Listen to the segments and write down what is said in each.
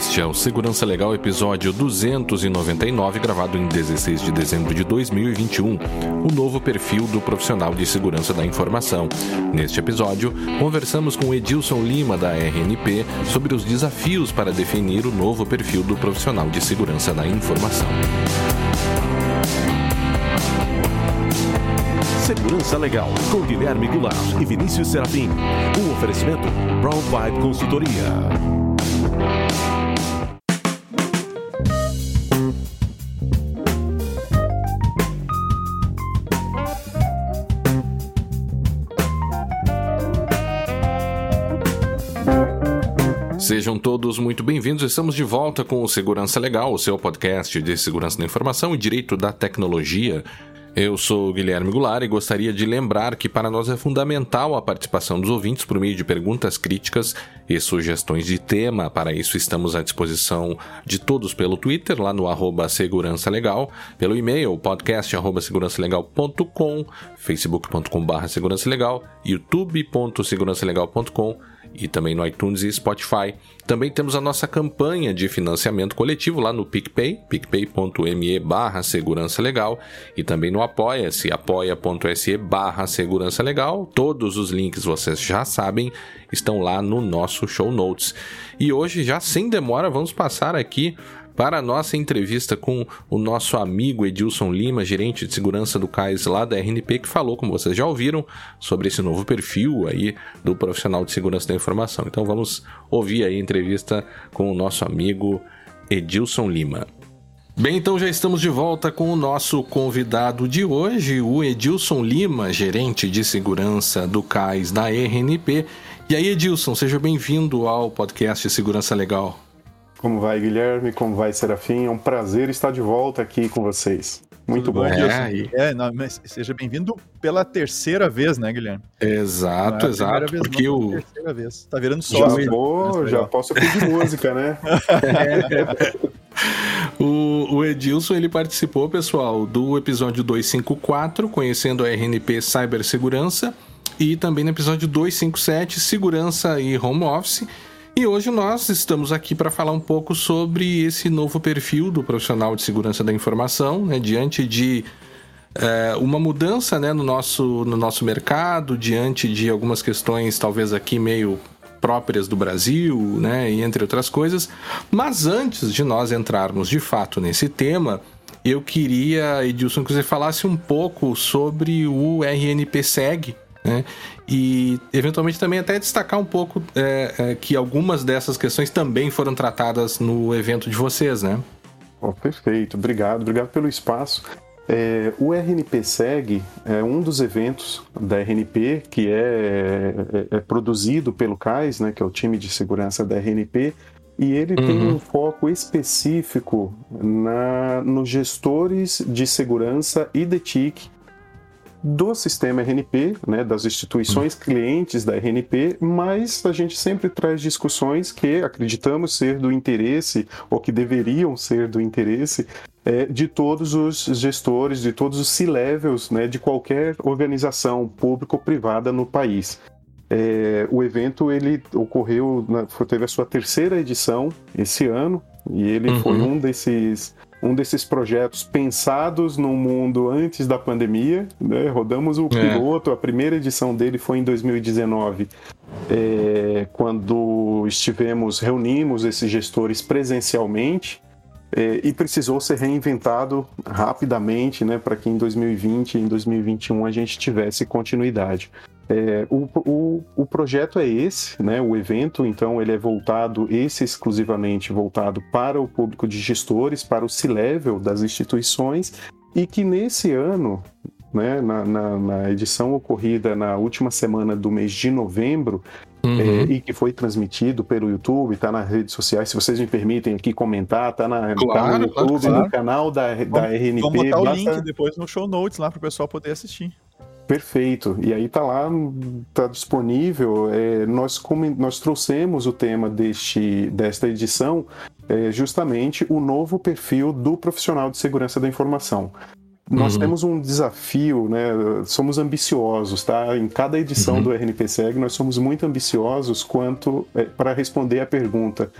Este é o Segurança Legal, episódio 299, gravado em 16 de dezembro de 2021. O novo perfil do profissional de segurança da informação. Neste episódio, conversamos com Edilson Lima, da RNP, sobre os desafios para definir o novo perfil do profissional de segurança da informação. Segurança Legal, com Guilherme Goulart e Vinícius Serafim. Um oferecimento Brown Vibe Consultoria. Sejam todos muito bem-vindos. Estamos de volta com o Segurança Legal, o seu podcast de segurança da informação e direito da tecnologia. Eu sou Guilherme Goulart e gostaria de lembrar que para nós é fundamental a participação dos ouvintes por meio de perguntas críticas e sugestões de tema. Para isso estamos à disposição de todos pelo Twitter, lá no arroba Segurança Legal, pelo e-mail podcast segurançalegal.com, facebook.com segurança legal, youtube.segurançalegal.com e também no iTunes e Spotify. Também temos a nossa campanha de financiamento coletivo lá no PicPay, picpay.me barra segurança legal e também no apoia-se, apoia.se barra segurança legal. Todos os links vocês já sabem, estão lá no nosso show notes. E hoje, já sem demora, vamos passar aqui para a nossa entrevista com o nosso amigo Edilson Lima, gerente de segurança do CAIS lá da RNP, que falou, como vocês já ouviram, sobre esse novo perfil aí do profissional de segurança da informação. Então vamos ouvir aí a entrevista com o nosso amigo Edilson Lima. Bem, então já estamos de volta com o nosso convidado de hoje, o Edilson Lima, gerente de segurança do CAIS da RNP. E aí, Edilson, seja bem-vindo ao podcast Segurança Legal. Como vai, Guilherme? Como vai, Serafim? É um prazer estar de volta aqui com vocês. Muito Tudo bom. É, é não, seja bem-vindo pela terceira vez, né, Guilherme? Exato, é exato. Vez, porque não, o... terceira vez. Tá virando sócio. Já, vou, já posso pedir música, né? o, o Edilson ele participou, pessoal, do episódio 254, conhecendo a RNP Cibersegurança, e também no episódio 257, Segurança e Home Office. E hoje nós estamos aqui para falar um pouco sobre esse novo perfil do profissional de segurança da informação, né, diante de é, uma mudança né, no, nosso, no nosso mercado, diante de algumas questões talvez aqui meio próprias do Brasil, né, e entre outras coisas. Mas antes de nós entrarmos de fato nesse tema, eu queria, Edilson, que você falasse um pouco sobre o RNPSEG, né? E eventualmente também até destacar um pouco é, é, que algumas dessas questões também foram tratadas no evento de vocês, né? Oh, perfeito, obrigado, obrigado pelo espaço. É, o RNP SEG é um dos eventos da RNP que é, é, é, produzido pelo CAIS, né, que é o time de segurança da RNP, e ele uhum. tem um foco específico na, nos gestores de segurança e de TIC do sistema RNP, né, das instituições clientes da RNP, mas a gente sempre traz discussões que acreditamos ser do interesse ou que deveriam ser do interesse é, de todos os gestores, de todos os C-levels né, de qualquer organização pública ou privada no país. É, o evento ele ocorreu, teve a sua terceira edição esse ano e ele uhum. foi um desses um desses projetos pensados no mundo antes da pandemia. Né? Rodamos o é. piloto, é. a primeira edição dele foi em 2019, é, quando estivemos, reunimos esses gestores presencialmente. É, e precisou ser reinventado rapidamente, né, para que em 2020 e em 2021 a gente tivesse continuidade. É, o, o, o, projeto é esse, né? O evento, então, ele é voltado, esse exclusivamente voltado para o público de gestores, para o C-level das instituições, e que nesse ano, né, na, na, na edição ocorrida na última semana do mês de novembro, Uhum. É, e que foi transmitido pelo YouTube, está nas redes sociais. Se vocês me permitem aqui comentar, está na, claro, tá no YouTube, claro. no canal da, vamos, da RNP. Vamos botar basta... o link depois no show notes lá para o pessoal poder assistir. Perfeito. E aí tá lá, tá disponível. É, nós, como, nós trouxemos o tema deste, desta edição é, justamente o novo perfil do profissional de segurança da informação. Nós uhum. temos um desafio, né? Somos ambiciosos, tá? Em cada edição uhum. do RNPSEG, nós somos muito ambiciosos quanto é, para responder a pergunta: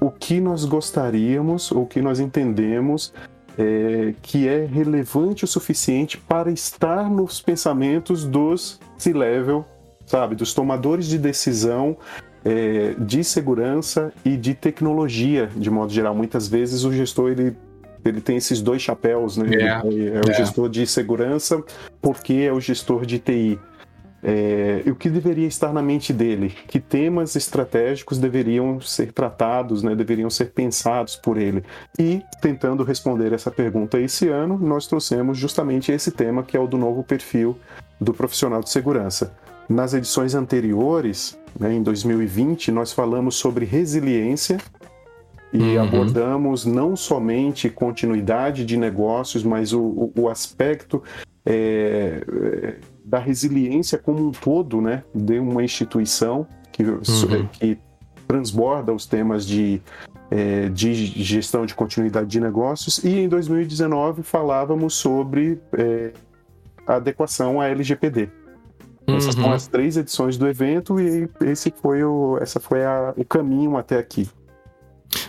o, o que nós gostaríamos, ou o que nós entendemos é, que é relevante o suficiente para estar nos pensamentos dos C-level, sabe, dos tomadores de decisão é, de segurança e de tecnologia, de modo geral. Muitas vezes o gestor ele ele tem esses dois chapéus, né? É, é o é. gestor de segurança porque é o gestor de TI. É, o que deveria estar na mente dele? Que temas estratégicos deveriam ser tratados, né, deveriam ser pensados por ele? E, tentando responder essa pergunta esse ano, nós trouxemos justamente esse tema, que é o do novo perfil do profissional de segurança. Nas edições anteriores, né, em 2020, nós falamos sobre resiliência e uhum. abordamos não somente continuidade de negócios, mas o, o, o aspecto é, da resiliência como um todo, né, de uma instituição que, uhum. que transborda os temas de, é, de gestão de continuidade de negócios. E em 2019 falávamos sobre é, adequação à LGPD. Uhum. Essas são as três edições do evento e esse foi o, essa foi a, o caminho até aqui.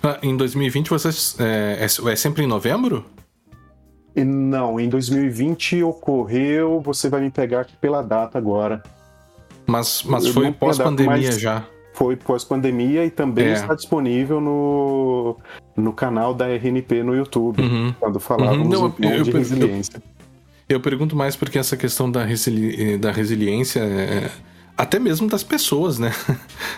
Ah, em 2020 vocês é, é, é sempre em novembro? Não, em 2020 ocorreu, você vai me pegar aqui pela data agora. Mas, mas foi pós-pandemia já. Foi pós-pandemia e também é. está disponível no, no canal da RNP no YouTube, uhum. quando falávamos uhum. Não, então, eu, de eu, resiliência. Eu, eu, pergunto mais porque essa questão da, resili da resiliência, é, até mesmo das pessoas, né?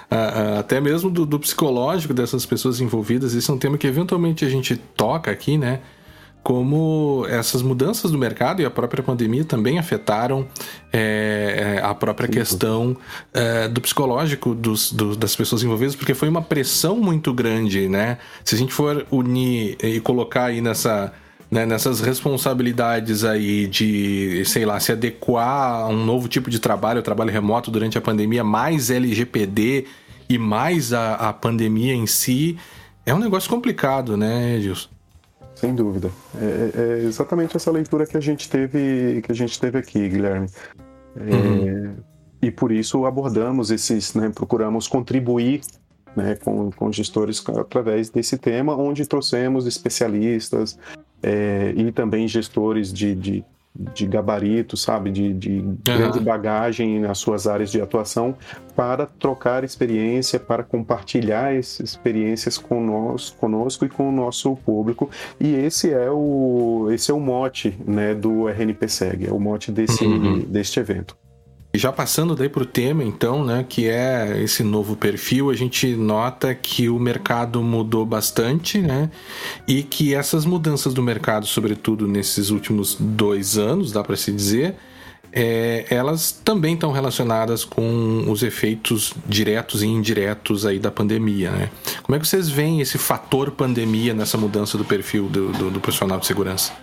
até mesmo do, do psicológico dessas pessoas envolvidas, isso é um tema que eventualmente a gente toca aqui, né? Como essas mudanças do mercado e a própria pandemia também afetaram é, a própria Sim. questão é, do psicológico dos, do, das pessoas envolvidas, porque foi uma pressão muito grande, né? Se a gente for unir e colocar aí nessa, né, nessas responsabilidades aí de, sei lá, se adequar a um novo tipo de trabalho, trabalho remoto durante a pandemia, mais LGPD e mais a, a pandemia em si, é um negócio complicado, né, Edilson? Sem dúvida. É, é, é, exatamente essa leitura que a gente teve, que a gente teve aqui, Guilherme. É, uhum. E por isso abordamos esses, né, procuramos contribuir né, com, com gestores através desse tema, onde trouxemos especialistas é, e também gestores de, de de gabarito, sabe, de, de uhum. grande bagagem nas suas áreas de atuação, para trocar experiência, para compartilhar essas experiências conosco, conosco e com o nosso público. E esse é o, esse é o mote né, do RNPSEG, é o mote desse, uhum. deste evento. Já passando daí para o tema, então, né, que é esse novo perfil, a gente nota que o mercado mudou bastante, né, e que essas mudanças do mercado, sobretudo nesses últimos dois anos, dá para se dizer, é, elas também estão relacionadas com os efeitos diretos e indiretos aí da pandemia, né? Como é que vocês veem esse fator pandemia nessa mudança do perfil do, do, do profissional de segurança?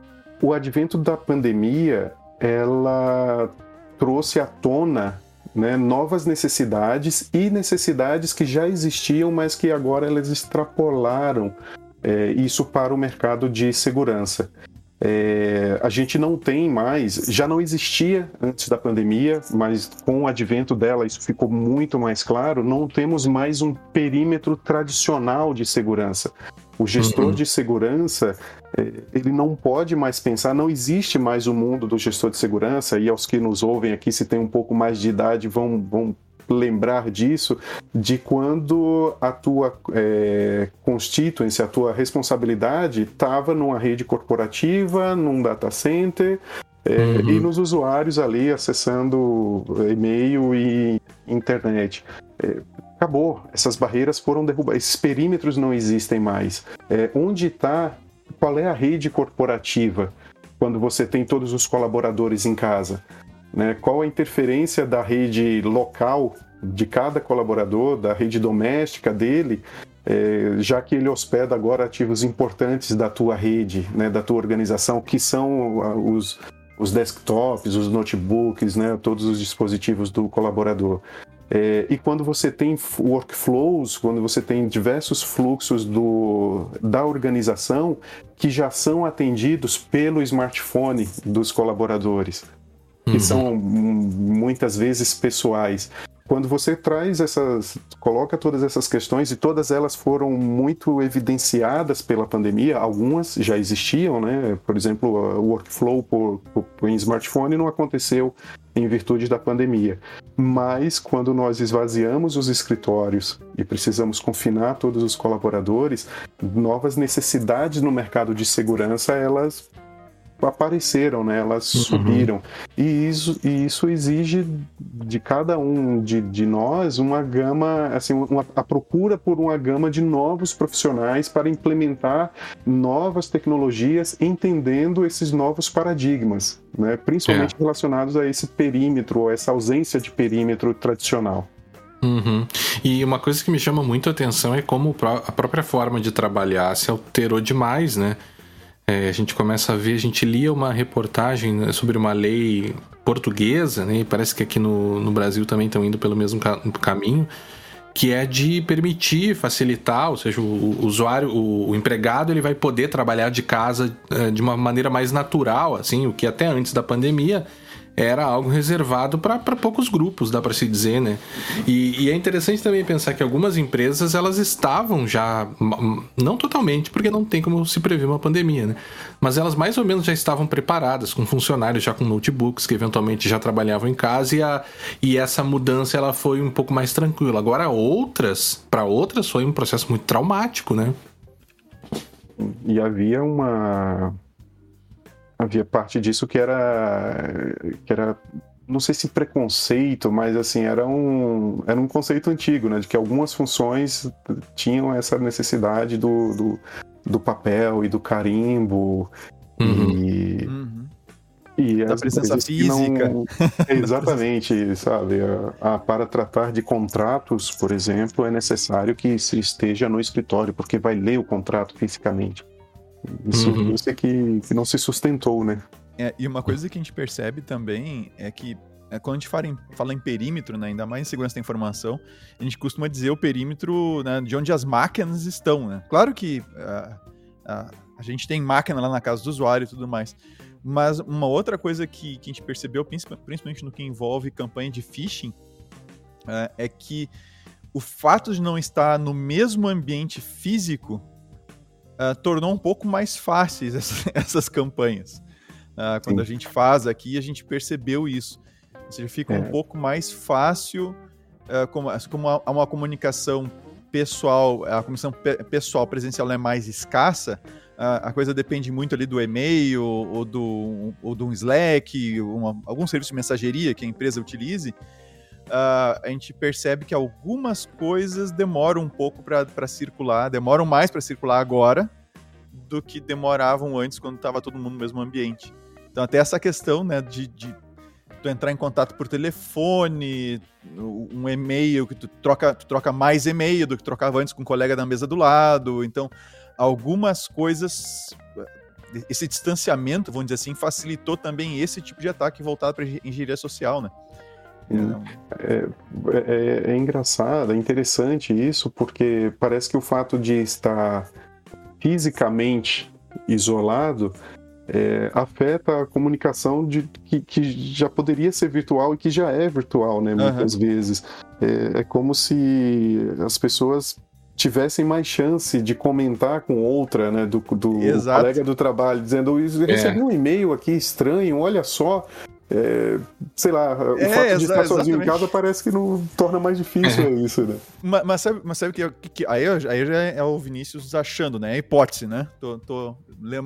O advento da pandemia, ela trouxe à tona né, novas necessidades e necessidades que já existiam, mas que agora elas extrapolaram é, isso para o mercado de segurança. É, a gente não tem mais, já não existia antes da pandemia, mas com o advento dela isso ficou muito mais claro. Não temos mais um perímetro tradicional de segurança. O gestor uhum. de segurança é, ele não pode mais pensar, não existe mais o mundo do gestor de segurança, e aos que nos ouvem aqui, se tem um pouco mais de idade, vão, vão lembrar disso, de quando a tua é, constituency, a tua responsabilidade estava numa rede corporativa, num data center, é, uhum. e nos usuários ali acessando e-mail e internet. É, acabou, essas barreiras foram derrubadas, esses perímetros não existem mais. É, onde está, qual é a rede corporativa quando você tem todos os colaboradores em casa? Né? Qual a interferência da rede local de cada colaborador, da rede doméstica dele, é, já que ele hospeda agora ativos importantes da tua rede, né, da tua organização, que são os, os desktops, os notebooks, né, todos os dispositivos do colaborador. É, e quando você tem workflows, quando você tem diversos fluxos do, da organização que já são atendidos pelo smartphone dos colaboradores que uhum. são muitas vezes pessoais. Quando você traz essas, coloca todas essas questões e todas elas foram muito evidenciadas pela pandemia, algumas já existiam, né? Por exemplo, o workflow por, por, em smartphone não aconteceu em virtude da pandemia. Mas quando nós esvaziamos os escritórios e precisamos confinar todos os colaboradores, novas necessidades no mercado de segurança elas apareceram, né? Elas uhum. subiram. E isso, e isso exige de cada um de, de nós uma gama, assim, uma, a procura por uma gama de novos profissionais para implementar novas tecnologias, entendendo esses novos paradigmas, né? Principalmente é. relacionados a esse perímetro, ou essa ausência de perímetro tradicional. Uhum. E uma coisa que me chama muito a atenção é como a própria forma de trabalhar se alterou demais, né? É, a gente começa a ver, a gente lia uma reportagem né, sobre uma lei portuguesa, né, e parece que aqui no, no Brasil também estão indo pelo mesmo ca caminho, que é de permitir, facilitar, ou seja, o, o usuário, o, o, empregado, ele vai poder trabalhar de casa é, de uma maneira mais natural, assim, o que até antes da pandemia era algo reservado para poucos grupos, dá para se dizer, né? E, e, é interessante também pensar que algumas empresas elas estavam já, não totalmente, porque não tem como se prever uma pandemia, né? Mas elas mais ou menos já estavam preparadas, com funcionários já com notebooks que eventualmente já trabalhavam em casa e, a, e essa mudança ela foi um pouco mais tranquila. Agora outras, para outras foi um processo muito traumático, né? E havia uma havia parte disso que era que era não sei se preconceito, mas assim, era um, era um conceito antigo, né? De que algumas funções tinham essa necessidade do, do, do papel e do carimbo. Uhum. E, uhum. e da presença física. Não... Exatamente, sabe? A, a, para tratar de contratos, por exemplo, é necessário que se esteja no escritório, porque vai ler o contrato fisicamente. Isso, uhum. isso é que, que não se sustentou, né? É, e uma coisa que a gente percebe também é que é, quando a gente fala em, fala em perímetro, né, ainda mais em segurança da informação, a gente costuma dizer o perímetro né, de onde as máquinas estão. Né? Claro que uh, uh, a gente tem máquina lá na casa do usuário e tudo mais, mas uma outra coisa que, que a gente percebeu, principalmente no que envolve campanha de phishing, uh, é que o fato de não estar no mesmo ambiente físico uh, tornou um pouco mais fáceis essas, essas campanhas. Uh, quando Sim. a gente faz aqui, a gente percebeu isso. Ou seja, fica é. um pouco mais fácil, uh, como, como há uma comunicação pessoal, a comissão pe pessoal presencial é mais escassa, a coisa depende muito ali do e-mail ou do, ou do Slack, uma, algum serviço de mensageria que a empresa utilize, uh, a gente percebe que algumas coisas demoram um pouco para circular, demoram mais para circular agora do que demoravam antes quando estava todo mundo no mesmo ambiente. Então até essa questão né, de, de tu entrar em contato por telefone, um e-mail que tu troca, tu troca mais e-mail do que trocava antes com um colega da mesa do lado. Então, algumas coisas, esse distanciamento, vamos dizer assim, facilitou também esse tipo de ataque voltado para engenharia social, né? É, é, é, engraçado, é interessante isso, porque parece que o fato de estar fisicamente isolado é, afeta a comunicação de, que, que, já poderia ser virtual e que já é virtual, né? Muitas uhum. vezes. É, é, como se as pessoas tivessem mais chance de comentar com outra, né? Do, do colega do trabalho, dizendo: recebi é. um e-mail aqui estranho, olha só. É, sei lá, o é, fato de estar sozinho exatamente. em casa parece que não torna mais difícil é. isso, né? Mas, mas, sabe, mas sabe que, que, aí, aí já é o Vinícius achando, né? É a hipótese, né? Tô, tô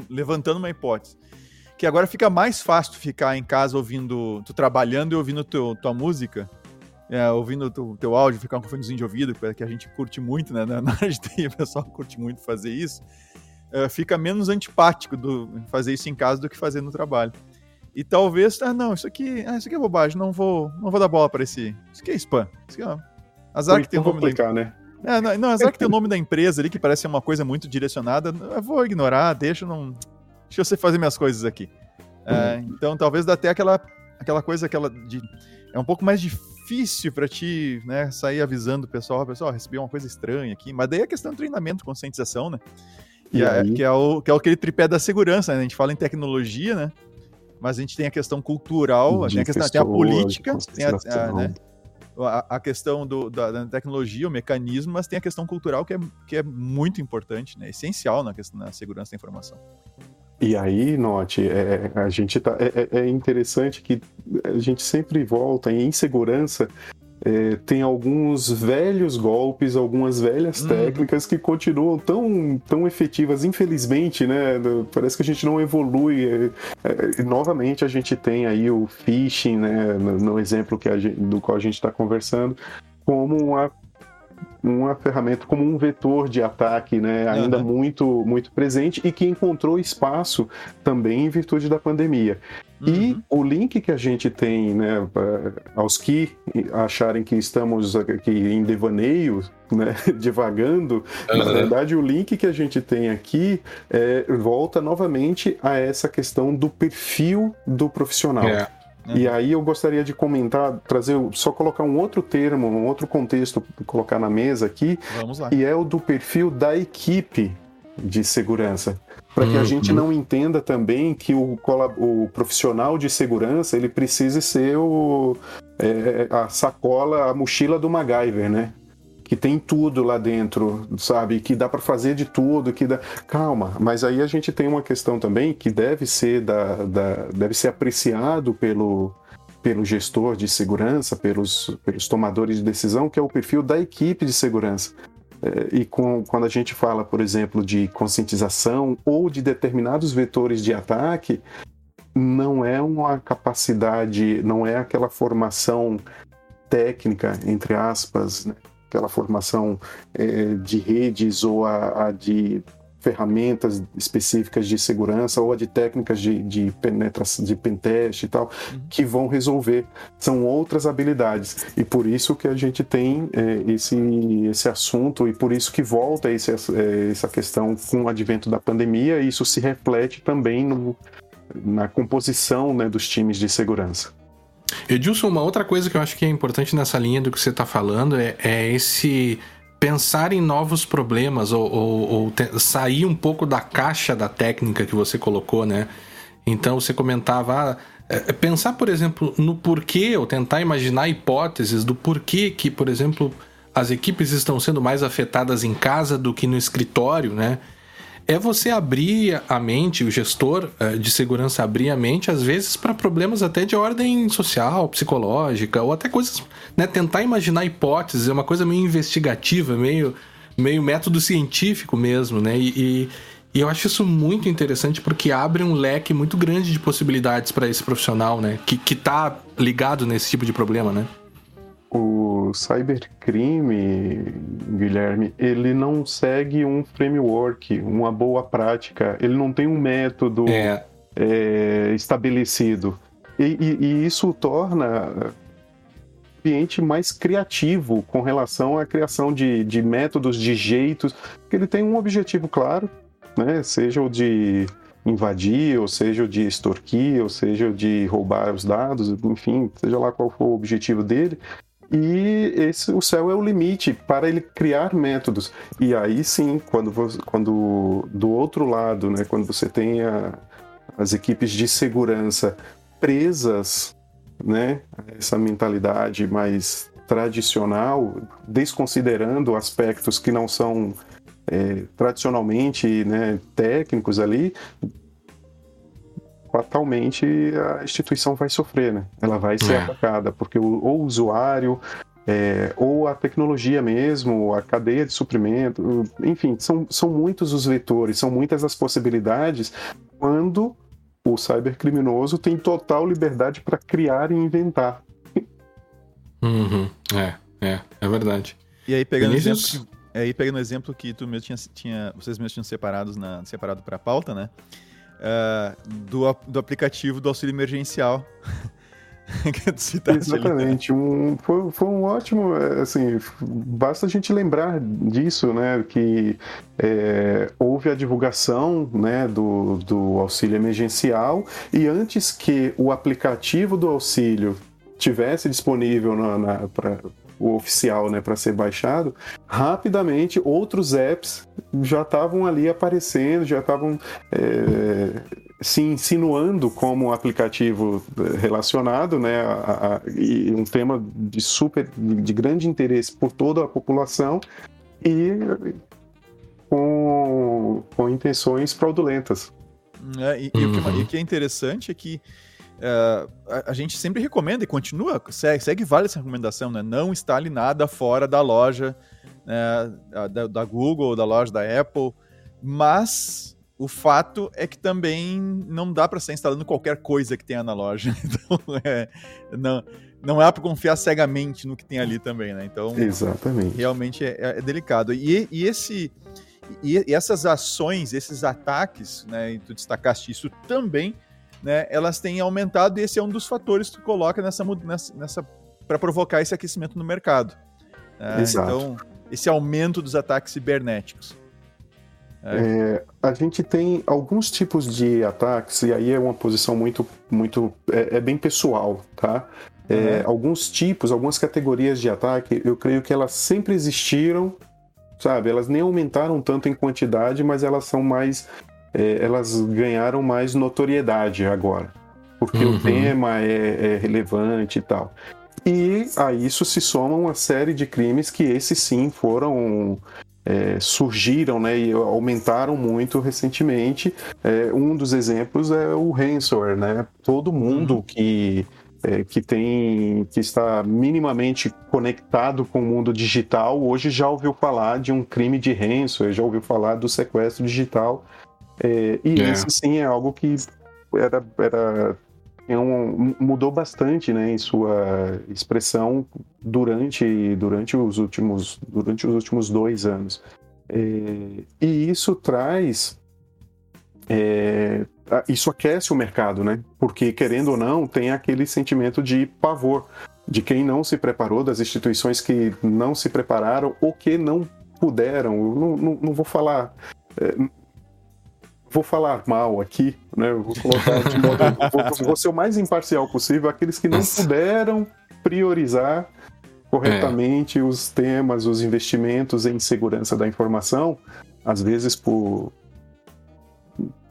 levantando uma hipótese. Que agora fica mais fácil ficar em casa ouvindo, tu trabalhando e ouvindo teu, tua música, é, ouvindo o teu áudio, ficar com um fonezinho de ouvido, que a gente curte muito, né? Na área de TI, o pessoal curte muito fazer isso. É, fica menos antipático do, fazer isso em casa do que fazer no trabalho. E talvez, ah, não, isso aqui, ah, isso aqui é bobagem, não vou, não vou dar bola para esse. Isso aqui é spam. Isso aqui é, azar que tem o nome da... né? É, não, não, azar que tem o nome da empresa ali, que parece uma coisa muito direcionada. Eu vou ignorar, deixa, não, deixa você fazer minhas coisas aqui. É, uhum. então, talvez dá até aquela, aquela coisa, aquela de. É um pouco mais difícil para ti, né, sair avisando o pessoal, pessoal, recebi uma coisa estranha aqui. Mas daí é questão de treinamento, conscientização, né? E, é, que, é o, que é aquele tripé da segurança, né? A gente fala em tecnologia, né? Mas a gente tem a questão cultural, tem a questão, tem a política, tem a, a, né? a, a questão do, da, da, tecnologia, o mecanismo, mas tem a questão cultural que é, que é muito importante, né? Essencial na, questão, na segurança da informação. E aí, note, é, a gente tá, é, é, é interessante que a gente sempre volta em insegurança. É, tem alguns velhos golpes, algumas velhas uhum. técnicas que continuam tão, tão efetivas, infelizmente, né? Parece que a gente não evolui. É, é, novamente, a gente tem aí o phishing, né? No, no exemplo que gente, do qual a gente está conversando, como uma uma ferramenta como um vetor de ataque, né, ainda uhum. muito muito presente e que encontrou espaço também em virtude da pandemia. Uhum. E o link que a gente tem, né, aos que acharem que estamos aqui em devaneio, né, divagando, uhum. na verdade o link que a gente tem aqui é, volta novamente a essa questão do perfil do profissional. Yeah. Uhum. E aí eu gostaria de comentar, trazer, só colocar um outro termo, um outro contexto, colocar na mesa aqui, e é o do perfil da equipe de segurança. Para que a uhum. gente não entenda também que o, o profissional de segurança ele precise ser o, é, a sacola, a mochila do MacGyver, né? Que tem tudo lá dentro, sabe? Que dá para fazer de tudo, que dá. Calma, mas aí a gente tem uma questão também que deve ser da, da deve ser apreciado pelo pelo gestor de segurança, pelos, pelos tomadores de decisão, que é o perfil da equipe de segurança. É, e com, quando a gente fala, por exemplo, de conscientização ou de determinados vetores de ataque, não é uma capacidade, não é aquela formação técnica, entre aspas, né? Aquela formação é, de redes ou a, a, de ferramentas específicas de segurança ou a de técnicas de, de penetração, de pentest e tal, uhum. que vão resolver. São outras habilidades. E por isso que a gente tem é, esse, esse assunto e por isso que volta esse, é, essa questão com o advento da pandemia e isso se reflete também no, na composição né, dos times de segurança. Edilson, uma outra coisa que eu acho que é importante nessa linha do que você está falando é, é, esse pensar em novos problemas ou, ou, ou te, sair um pouco da caixa da técnica que você colocou, né? Então você comentava, ah, é, pensar, por exemplo, no porquê, ou tentar imaginar hipóteses do porquê que, por exemplo, as equipes estão sendo mais afetadas em casa do que no escritório, né? É você abrir a mente, o gestor uh, de segurança abrir a mente, às vezes, para problemas até de ordem social, psicológica, ou até coisas. Né, tentar imaginar hipóteses, é uma coisa meio investigativa, meio, meio método científico mesmo, né? E, e, e eu acho isso muito interessante porque abre um leque muito grande de possibilidades para esse profissional, né? Que, que tá ligado nesse tipo de problema, né? O cybercrime, Guilherme, ele não segue um framework, uma boa prática, ele não tem um método é. É, estabelecido. E, e, e, isso torna o ambiente mais criativo com relação à criação de, de métodos, de jeitos, porque ele tem um objetivo claro, né? seja o de invadir, ou seja o de extorquir, ou seja o de roubar os dados, enfim, seja lá qual for o objetivo dele, e esse, o céu é o limite para ele criar métodos. E aí sim, quando, quando do outro lado, né, quando você tem a, as equipes de segurança presas né, a essa mentalidade mais tradicional, desconsiderando aspectos que não são é, tradicionalmente né, técnicos ali, fatalmente a instituição vai sofrer, né? Ela vai ser é. atacada, porque o, ou o usuário, é, ou a tecnologia mesmo, a cadeia de suprimento, enfim, são, são muitos os vetores, são muitas as possibilidades quando o cybercriminoso tem total liberdade para criar e inventar. Uhum. É, é, é verdade. E aí, pegando exemplo que, aí, pegando o exemplo que tu mesmo tinha, tinha, vocês mesmos tinham separados na, separado para a pauta, né? Uh, do, do aplicativo do auxílio emergencial. Exatamente, um, foi, foi um ótimo, assim, basta a gente lembrar disso, né, que é, houve a divulgação, né, do, do auxílio emergencial e antes que o aplicativo do auxílio tivesse disponível o oficial né, para ser baixado, rapidamente outros apps já estavam ali aparecendo, já estavam é, se insinuando como aplicativo relacionado, né, a, a, e um tema de super de grande interesse por toda a população e com, com intenções fraudulentas. É, e, uhum. o que, uhum. e, o que, é interessante é que uh, a, a, gente sempre recomenda e continua, segue, segue vale essa recomendação, né? Não instale nada fora da loja né, da, da Google, da loja da Apple, mas o fato é que também não dá para ser instalando qualquer coisa que tenha na loja. Então, é, não, não é para confiar cegamente no que tem ali também, né? Então, Exatamente. realmente é, é delicado. E, e esse e, e, essas ações, esses ataques, né? E tu destacaste isso também, né? Elas têm aumentado e esse é um dos fatores que tu coloca nessa nessa, nessa para provocar esse aquecimento no mercado. Né? Exato. Então, esse aumento dos ataques cibernéticos. É. É, a gente tem alguns tipos de ataques, e aí é uma posição muito, muito é, é bem pessoal, tá? Uhum. Alguns tipos, algumas categorias de ataque, eu creio que elas sempre existiram, sabe? Elas nem aumentaram tanto em quantidade, mas elas são mais. É, elas ganharam mais notoriedade agora, porque uhum. o tema é, é relevante e tal. E a isso se soma uma série de crimes que esses sim foram é, surgiram né, e aumentaram muito recentemente. É, um dos exemplos é o ransomware, né? Todo mundo uhum. que é, que tem que está minimamente conectado com o mundo digital hoje já ouviu falar de um crime de ransomware, já ouviu falar do sequestro digital. É, e é. isso sim é algo que era, era é um, mudou bastante né, em sua expressão durante, durante, os, últimos, durante os últimos dois anos. É, e isso traz. É, isso aquece o mercado, né? Porque, querendo ou não, tem aquele sentimento de pavor de quem não se preparou, das instituições que não se prepararam ou que não puderam. Não, não, não vou falar. É, vou falar mal aqui, né? vou colocar de modo, vou, vou, ser o mais imparcial possível, aqueles que não puderam priorizar corretamente é. os temas, os investimentos em segurança da informação, às vezes por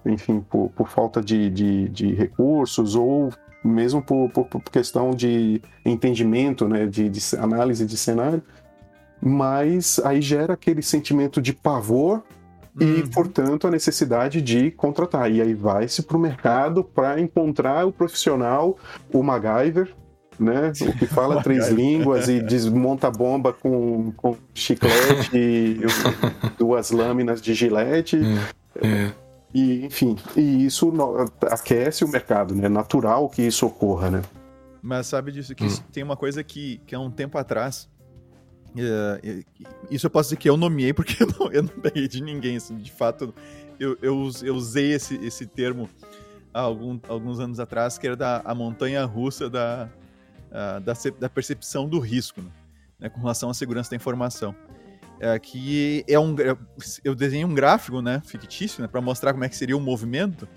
enfim, por, por falta de, de, de, recursos ou mesmo por, por, por, questão de entendimento, né, de, de análise de cenário, mas aí gera aquele sentimento de pavor e, uhum. portanto, a necessidade de contratar. E aí vai-se para o mercado para encontrar o profissional, o MacGyver, né? O que fala três línguas e desmonta bomba com, com chiclete e duas lâminas de gilete. É. é. E, enfim, e isso aquece o mercado, né? É natural que isso ocorra, né? Mas sabe disso que hum. tem uma coisa que, que há um tempo atrás é, isso eu posso dizer que eu nomeei porque eu não, eu não peguei de ninguém, assim, de fato, eu, eu, eu usei esse, esse termo há algum, alguns anos atrás, que era da a montanha russa da, a, da, da, percepção do risco, né, né, com relação à segurança da informação. É, que é um, eu desenhei um gráfico né, fictício né, para mostrar como é que seria o movimento,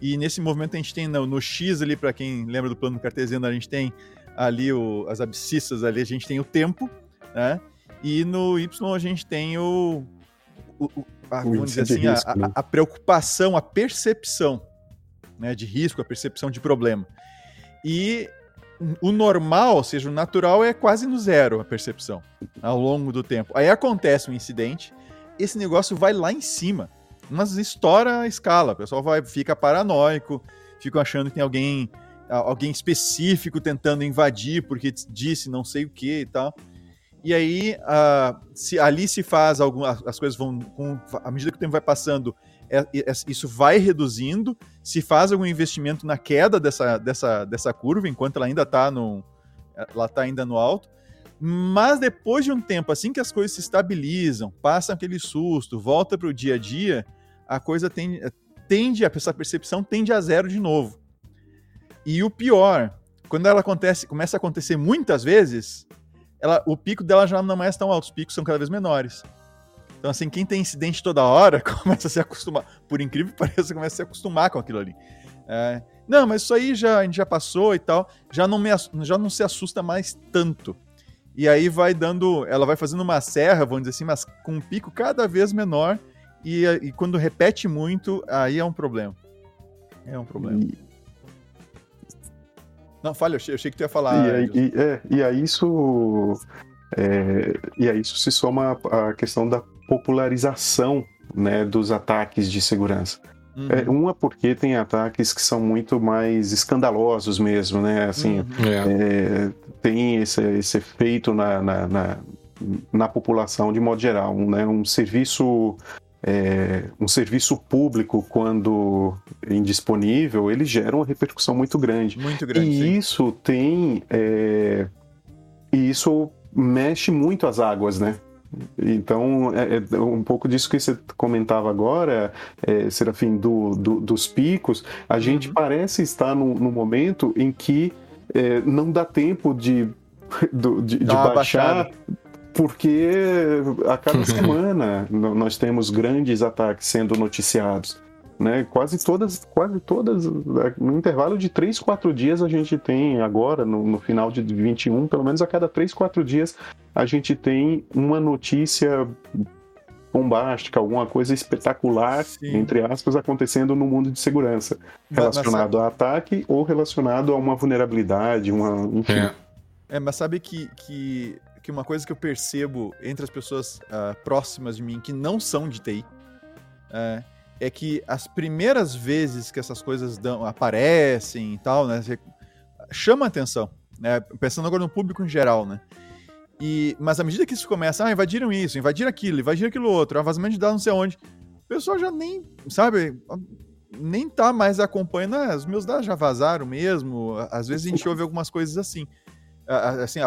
e nesse movimento a gente tem no, no X ali, para quem lembra do plano cartesiano, a gente tem ali o, as abscissas ali, a gente tem o tempo, né? E no Y a gente tem o, o, o a, vamos dizer assim, risco, a, né? a, a, preocupação, a percepção né, de risco, a percepção de problema. E o normal, ou seja, o natural é quase no zero a percepção ao longo do tempo. Aí acontece um incidente, esse negócio vai lá em cima, mas estoura a escala. O pessoal vai, fica paranoico, fica achando que tem alguém, alguém específico tentando invadir porque disse não sei o que e tal. E aí, uh, se ali se faz algum, as coisas vão, com, à medida que o tempo vai passando, é, é, isso vai reduzindo. Se faz algum investimento na queda dessa, dessa, dessa curva, enquanto ela ainda está no, ela tá ainda no alto. Mas depois de um tempo, assim que as coisas se estabilizam, passam aquele susto, volta para o dia a dia, a coisa tende, tende, essa percepção tende a zero de novo. E o pior, quando ela acontece, começa a acontecer muitas vezes, ela, o pico dela já não é mais tão alto, os picos são cada vez menores. Então, assim, quem tem incidente toda hora começa a se acostumar, por incrível que pareça, começa a se acostumar com aquilo ali. É, não, mas isso aí já, a gente já passou e tal, já não, me, já não se assusta mais tanto. E aí vai dando, ela vai fazendo uma serra, vamos dizer assim, mas com um pico cada vez menor. E, e quando repete muito, aí é um problema. É um problema. E... Não, falha, eu achei, eu achei que tu ia falar. E, aí, e, é, e a isso. É, e a isso se soma a questão da popularização né, dos ataques de segurança. Uhum. É, uma porque tem ataques que são muito mais escandalosos mesmo, né? Assim, uhum. é, tem esse, esse efeito na, na, na, na, população de modo geral, né? Um serviço é, um serviço público quando indisponível, ele gera uma repercussão muito grande. Muito grande. E sim. isso tem, é, e isso mexe muito as águas, né? Então, é, é, um pouco disso que você comentava agora, é, Serafim, do, do, dos picos, a gente uhum. parece estar no, no, momento em que é, não dá tempo de, do, de, de baixar, baixada. Porque a cada semana nós temos grandes ataques sendo noticiados. Né? Quase todas, quase todas, no intervalo de 3, 4 dias a gente tem agora, no, no final de 21, pelo menos a cada 3, 4 dias a gente tem uma notícia bombástica, alguma coisa espetacular, Sim. entre aspas, acontecendo no mundo de segurança, relacionado mas, mas... a ataque ou relacionado a uma vulnerabilidade, uma, enfim. É, é mas sabe que, que, que uma coisa que eu percebo entre as pessoas uh, próximas de mim que não são de TI, uh, é que as primeiras vezes que essas coisas dão, aparecem e tal, né, chama atenção, né, pensando agora no público em geral, né, e, mas à medida que isso começa, ah, invadiram isso, invadiram aquilo, invadiram aquilo outro, ah, vazamento de dados não sei onde, o pessoal já nem, sabe, nem tá mais acompanhando, ah, os meus dados já vazaram mesmo, às vezes a gente ouve algumas coisas assim, assim,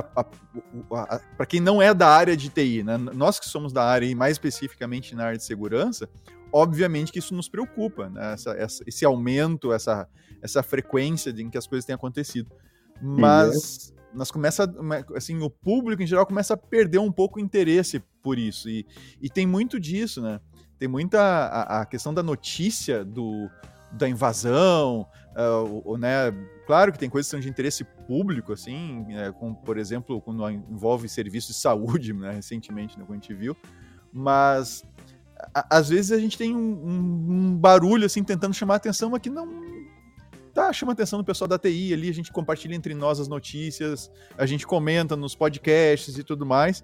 para quem não é da área de TI, né, nós que somos da área e mais especificamente na área de segurança, obviamente que isso nos preocupa, né? essa, essa, esse aumento, essa, essa frequência em que as coisas têm acontecido. Mas é. nós começa, assim, o público em geral começa a perder um pouco o interesse por isso. E, e tem muito disso, né? Tem muita a, a questão da notícia do, da invasão, uh, né? Claro que tem coisas que são de interesse público, assim, é, como, por exemplo, quando envolve serviços de saúde, né, recentemente, né, como a gente viu, mas às vezes a gente tem um, um, um, barulho assim tentando chamar atenção, mas que não tá chama atenção do pessoal da TI ali, a gente compartilha entre nós as notícias, a gente comenta nos podcasts e tudo mais.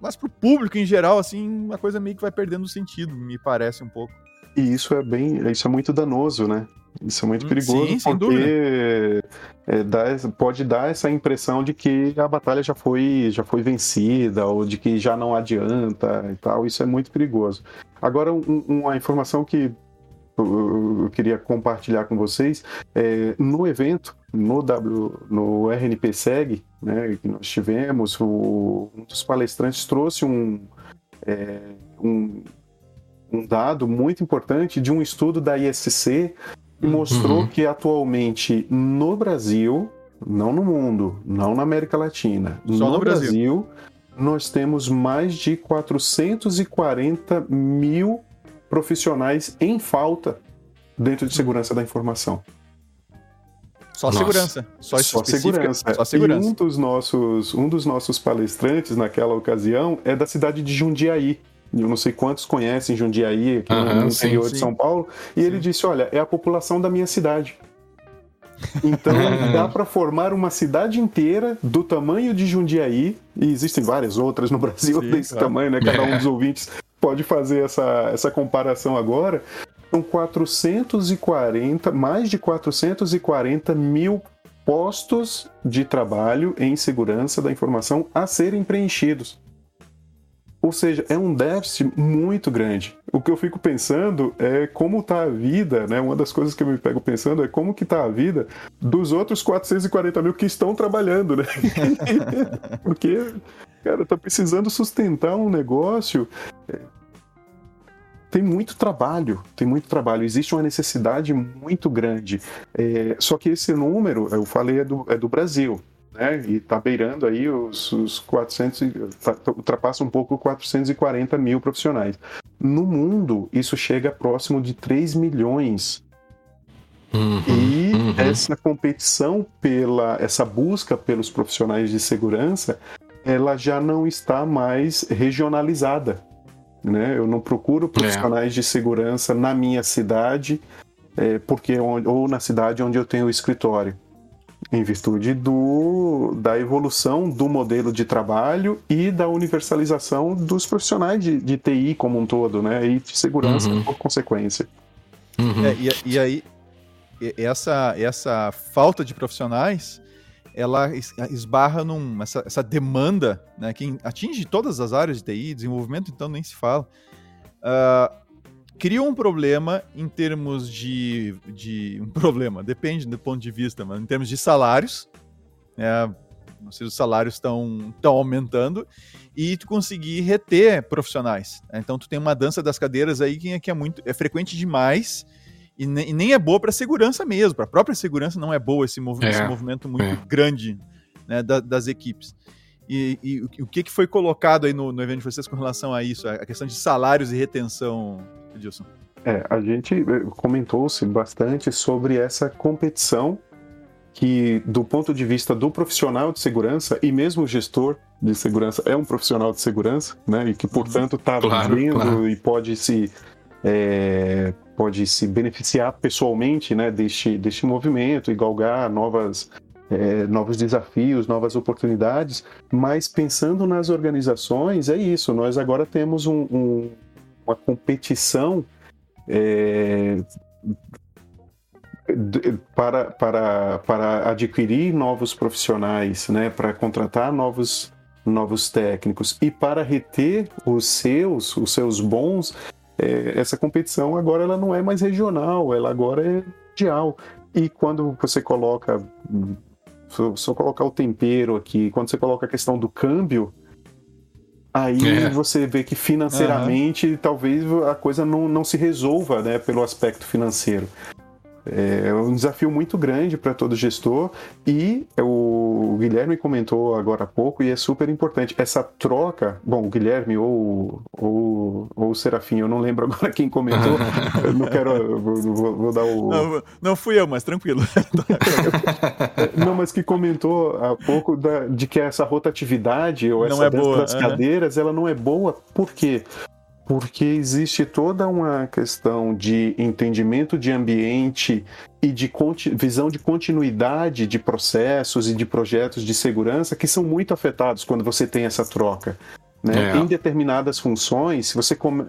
Mas pro público em geral, assim, a coisa meio que vai perdendo sentido, me parece um pouco. E isso é bem, isso é muito danoso, né? Isso é muito hum, perigoso Sim, porque é, dá, pode dar essa impressão de que a batalha já foi, já foi vencida ou de que já não adianta e tal. Isso é muito perigoso. Agora, um, uma informação que eu queria compartilhar com vocês é, no evento no W no RNPSeg né, que nós tivemos o, um dos palestrantes trouxe um, é, um um dado muito importante de um estudo da ISC que mostrou uhum. que atualmente no Brasil, não no mundo, não na América Latina, Só no, no Brasil. Brasil, nós temos mais de 440 mil profissionais em falta dentro de segurança da informação. Só Nossa. segurança. Só, só segurança. Só segurança. E um dos, nossos, um dos nossos palestrantes naquela ocasião é da cidade de Jundiaí, eu não sei quantos conhecem Jundiaí, aqui uhum, no interior sim, de São Paulo, e sim. ele disse: Olha, é a população da minha cidade. Então dá para formar uma cidade inteira do tamanho de Jundiaí, e existem várias outras no Brasil desse claro. tamanho, né? Cada um dos ouvintes pode fazer essa, essa comparação agora. São 440, mais de 440 mil postos de trabalho em segurança da informação a serem preenchidos. Ou seja, é um déficit muito grande. O que eu fico pensando é como está a vida, né? Uma das coisas que eu me pego pensando é como que está a vida dos outros 440 mil que estão trabalhando, né? Porque, cara, tá precisando sustentar um negócio. É, tem muito trabalho, tem muito trabalho. Existe uma necessidade muito grande. É, só que esse número, eu falei, é do, é do Brasil né? E está beirando aí os, os 400, tá, ultrapassa um pouco 440 mil profissionais. No mundo, isso chega próximo de 3 milhões. Uhum, e uhum. essa competição pela, essa busca pelos profissionais de segurança ela já não está mais regionalizada. Né? Eu não procuro profissionais é. de segurança na minha cidade, é, porque ou na cidade onde eu tenho o escritório, em virtude do, da evolução do modelo de trabalho e da universalização dos profissionais de, de TI como um todo, né? E de segurança uhum. por consequência. Uhum. É, e, e aí, essa, essa falta de profissionais ela esbarra numa essa, essa demanda né, que atinge todas as áreas de TI, desenvolvimento, então nem se fala. Uh, cria um problema em termos de, de. Um problema, depende do ponto de vista, mas em termos de salários, né, se os salários estão aumentando, e tu conseguir reter profissionais. Né? Então tu tem uma dança das cadeiras aí que é, que é muito. é frequente demais e nem, e nem é boa para segurança mesmo, para a própria segurança não é boa esse, mov é, esse movimento muito é. grande né, da, das equipes. E, e, o que, que foi colocado aí no, no evento de vocês com relação a isso, a questão de salários e retenção, Edilson? É, a gente eh, comentou-se bastante sobre essa competição que, do ponto de vista do profissional de segurança e mesmo o gestor de segurança é um profissional de segurança, né? E que, portanto, está claro, vendo claro. e pode se é, pode se beneficiar pessoalmente né, deste, deste movimento e galgar novas, é, novos desafios, novas oportunidades, mas pensando nas organizações, é isso, nós agora temos um, um, uma competição é, para, para, para adquirir novos profissionais, né, para contratar novos, novos técnicos e para reter os seus, os seus bons, é, essa competição agora ela não é mais regional, ela agora é mundial. E quando você coloca, só colocar o tempero aqui, quando você coloca a questão do câmbio, aí é. você vê que financeiramente uhum. talvez a coisa não, não se resolva né, pelo aspecto financeiro. É um desafio muito grande para todo gestor e o Guilherme comentou agora há pouco e é super importante. Essa troca, bom, o Guilherme ou, ou, ou o Serafim, eu não lembro agora quem comentou, não quero, vou, vou dar o... Não, não, fui eu, mas tranquilo. não, mas que comentou há pouco da, de que essa rotatividade ou essa não é boa. das cadeiras, ela não é boa, por quê? Porque existe toda uma questão de entendimento de ambiente e de visão de continuidade de processos e de projetos de segurança que são muito afetados quando você tem essa troca. Né? É. Em determinadas funções, se você come...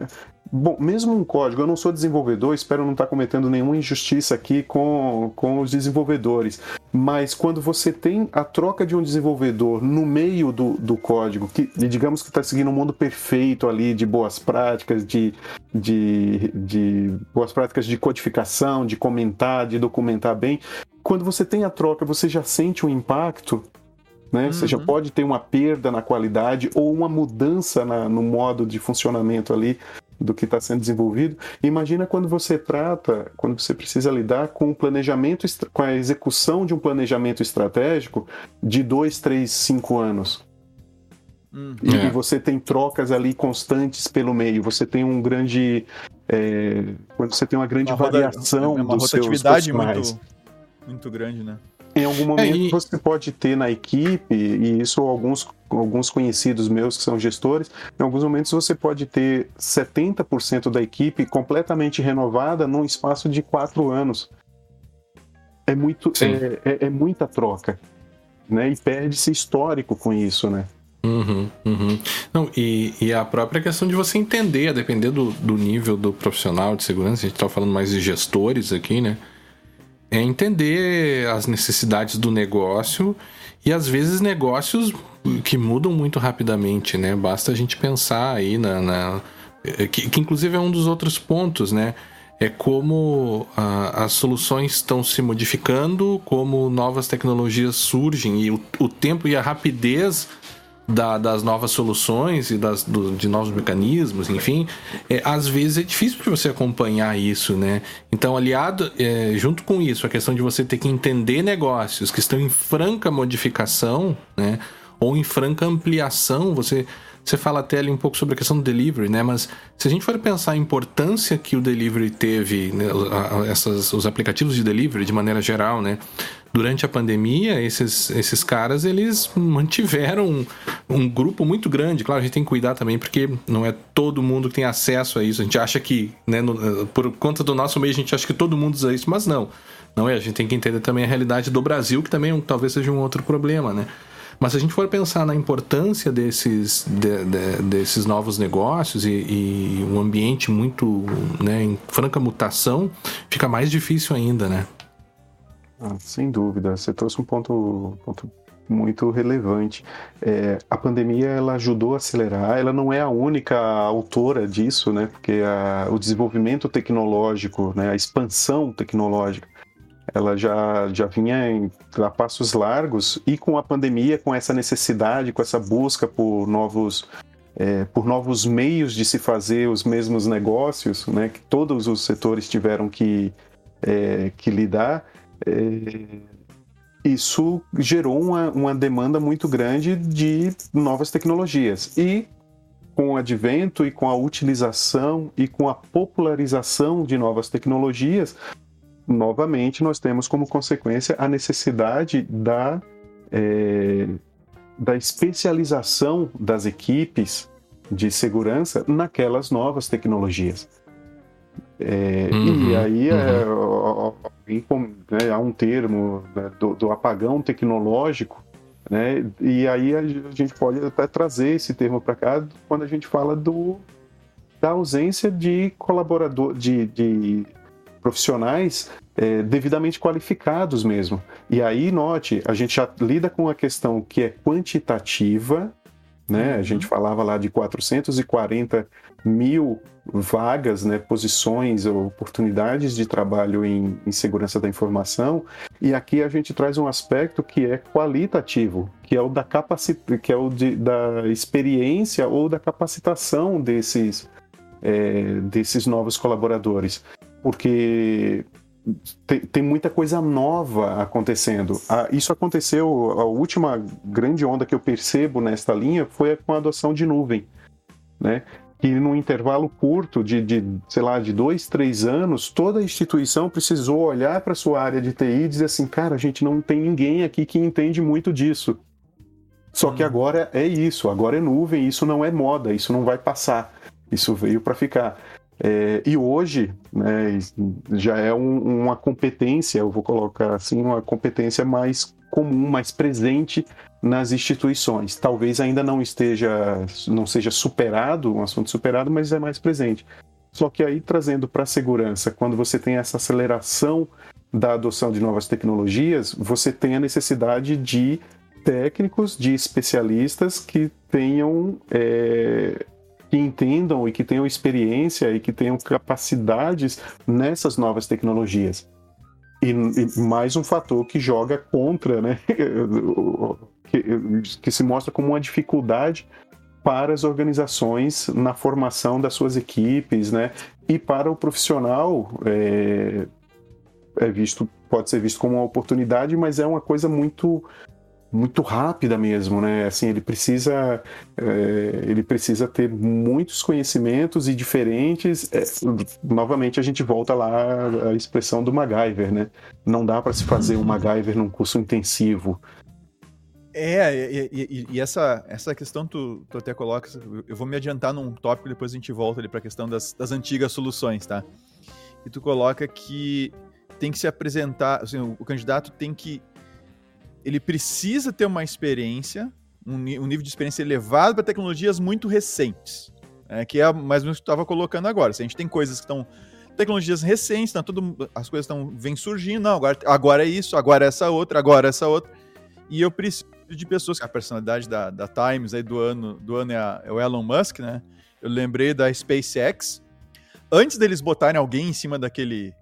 Bom, mesmo um código, eu não sou desenvolvedor, espero não estar cometendo nenhuma injustiça aqui com, com os desenvolvedores, mas quando você tem a troca de um desenvolvedor no meio do, do código, que digamos que está seguindo um mundo perfeito ali de boas práticas, de, de, de boas práticas de codificação, de comentar, de documentar bem, quando você tem a troca, você já sente o impacto né? Uhum. Você já pode ter uma perda na qualidade ou uma mudança na, no modo de funcionamento ali do que está sendo desenvolvido. Imagina quando você trata, quando você precisa lidar com o planejamento, com a execução de um planejamento estratégico de dois, três, cinco anos. Hum. E é. você tem trocas ali constantes pelo meio. Você tem um grande, é, quando você tem uma grande uma variação roda, é uma dos rotatividade seus muito, muito grande, né? Em algum momento é, e... você pode ter na equipe, e isso alguns, alguns conhecidos meus que são gestores, em alguns momentos você pode ter 70% da equipe completamente renovada num espaço de quatro anos. É, muito, é, é, é, muita troca. Né? E perde-se histórico com isso, né? Uhum, uhum. Não, e, e, a própria questão de você entender, a depender do, do nível do profissional de segurança, a gente está falando mais de gestores aqui, né? É entender as necessidades do negócio e às vezes negócios que mudam muito rapidamente, né? Basta a gente pensar aí na, na que, que, inclusive é um dos outros pontos, né? É como as soluções estão se modificando, como novas tecnologias surgem e o, o tempo e a rapidez da, das novas soluções e das, do, de novos mecanismos, enfim, é, às vezes é difícil de você acompanhar isso, né? Então, aliado, é, junto com isso, a questão de você ter que entender negócios que estão em franca modificação, né? Ou em franca ampliação, você você fala até ali um pouco sobre a questão do delivery, né? Mas se a gente for pensar a importância que o delivery teve, né? Essas, os aplicativos de delivery de maneira geral, né? Durante a pandemia, esses, esses caras, eles mantiveram um, um grupo muito grande. Claro, a gente tem que cuidar também, porque não é todo mundo que tem acesso a isso. A gente acha que, né, no, por conta do nosso meio, a gente acha que todo mundo usa isso, mas não. Não é, a gente tem que entender também a realidade do Brasil, que também talvez seja um outro problema, né? Mas se a gente for pensar na importância desses, de, de, desses novos negócios e, e, um ambiente muito né, em franca mutação, fica mais difícil ainda, né? Ah, sem dúvida. Você trouxe um ponto, ponto muito relevante. É, a pandemia ela ajudou a acelerar. Ela não é a única autora disso, né? Porque a, o desenvolvimento tecnológico, né, a expansão tecnológica ela já, já vinha em, a passos largos e com a pandemia, com essa necessidade, com essa busca por novos, é, por novos meios de se fazer os mesmos negócios, né, que todos os setores tiveram que, é, que lidar, é, isso gerou uma, uma demanda muito grande de novas tecnologias. E com o advento e com a utilização e com a popularização de novas tecnologias, novamente nós temos como consequência a necessidade da, é, da especialização das equipes de segurança naquelas novas tecnologias. É, uhum, e aí é, uhum. é, né, há um termo né, do, do, apagão tecnológico, né, e aí a gente pode até trazer esse termo para cá quando a gente fala do, da ausência de colaborador, de, de profissionais é, devidamente qualificados mesmo. E aí, note, a gente já lida com a questão que é quantitativa, né? A gente uhum. falava lá de 440 mil vagas, né, posições ou oportunidades de trabalho em, em, segurança da informação, e aqui a gente traz um aspecto que é qualitativo, que é o da capacita que é o de, da experiência ou da capacitação desses é, desses novos colaboradores porque tem, tem, muita coisa nova acontecendo. Isso aconteceu, a última grande onda que eu percebo nesta linha foi com a adoção de nuvem, né? Que num intervalo curto de, de, sei lá, de dois, três anos, toda a instituição precisou olhar para sua área de TI e dizer assim, cara, a gente não tem ninguém aqui que entende muito disso. Só que uhum. agora é isso, agora é nuvem, isso não é moda, isso não vai passar, isso veio para ficar. É, e hoje né, já é um, uma competência, eu vou colocar assim, uma competência mais comum, mais presente nas instituições. Talvez ainda não esteja, não seja superado, um assunto superado, mas é mais presente. Só que aí trazendo para a segurança, quando você tem essa aceleração da adoção de novas tecnologias, você tem a necessidade de técnicos, de especialistas que tenham é, que entendam e que tenham experiência e que tenham capacidades nessas novas tecnologias. E, e mais um fator que joga contra, né? que, que se mostra como uma dificuldade para as organizações na formação das suas equipes, né? E para o profissional é, é visto, pode ser visto como uma oportunidade, mas é uma coisa muito muito rápida mesmo, né? Assim, ele precisa, é, ele precisa ter muitos conhecimentos e diferentes. É, novamente, a gente volta lá à expressão do MacGyver, né? Não dá para se fazer um MacGyver num curso intensivo. É, e, e, e, essa, essa questão tu, tu até coloca, eu vou me adiantar num tópico, depois a gente volta ali para a questão das, das antigas soluções, tá? E tu coloca que tem que se apresentar, assim, o, o candidato tem que ele precisa ter uma experiência, um, um nível de experiência elevado para tecnologias muito recentes. É, que é mais ou menos o que tu estava colocando agora. Se a gente tem coisas que estão. Tecnologias recentes, tá tudo, as coisas estão vem surgindo, não, agora, agora é isso, agora é essa outra, agora é essa outra. E eu preciso de pessoas, a personalidade da, da Times aí do ano, do ano é, a, é o Elon Musk, né? Eu lembrei da SpaceX. Antes deles botarem alguém em cima daquele,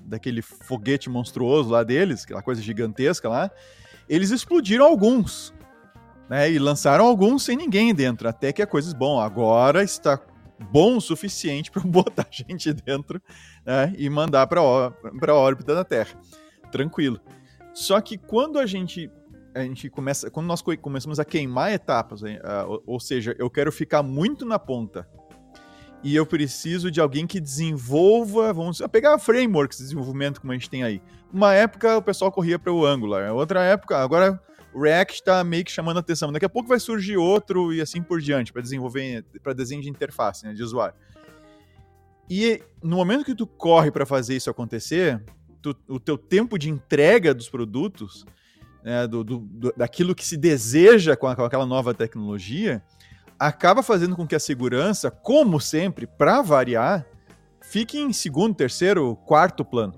daquele foguete monstruoso lá deles, aquela coisa gigantesca lá, eles explodiram alguns, né? E lançaram alguns sem ninguém dentro, até que a coisa bom, agora está bom o suficiente para botar gente dentro né? e mandar para a órbita da Terra. Tranquilo. Só que quando a gente a gente começa, quando nós começamos a queimar etapas, ou seja, eu quero ficar muito na ponta e eu preciso de alguém que desenvolva, vamos pegar frameworks de desenvolvimento como a gente tem aí. Uma época o pessoal corria para o Angular, outra época, agora o React está meio que chamando a atenção. Daqui a pouco vai surgir outro e assim por diante para desenvolver para desenho de interface, né, de usuário. E no momento que tu corre para fazer isso acontecer, tu, o teu tempo de entrega dos produtos, né, do, do, daquilo que se deseja com aquela nova tecnologia, acaba fazendo com que a segurança, como sempre, para variar, fique em segundo, terceiro, quarto plano.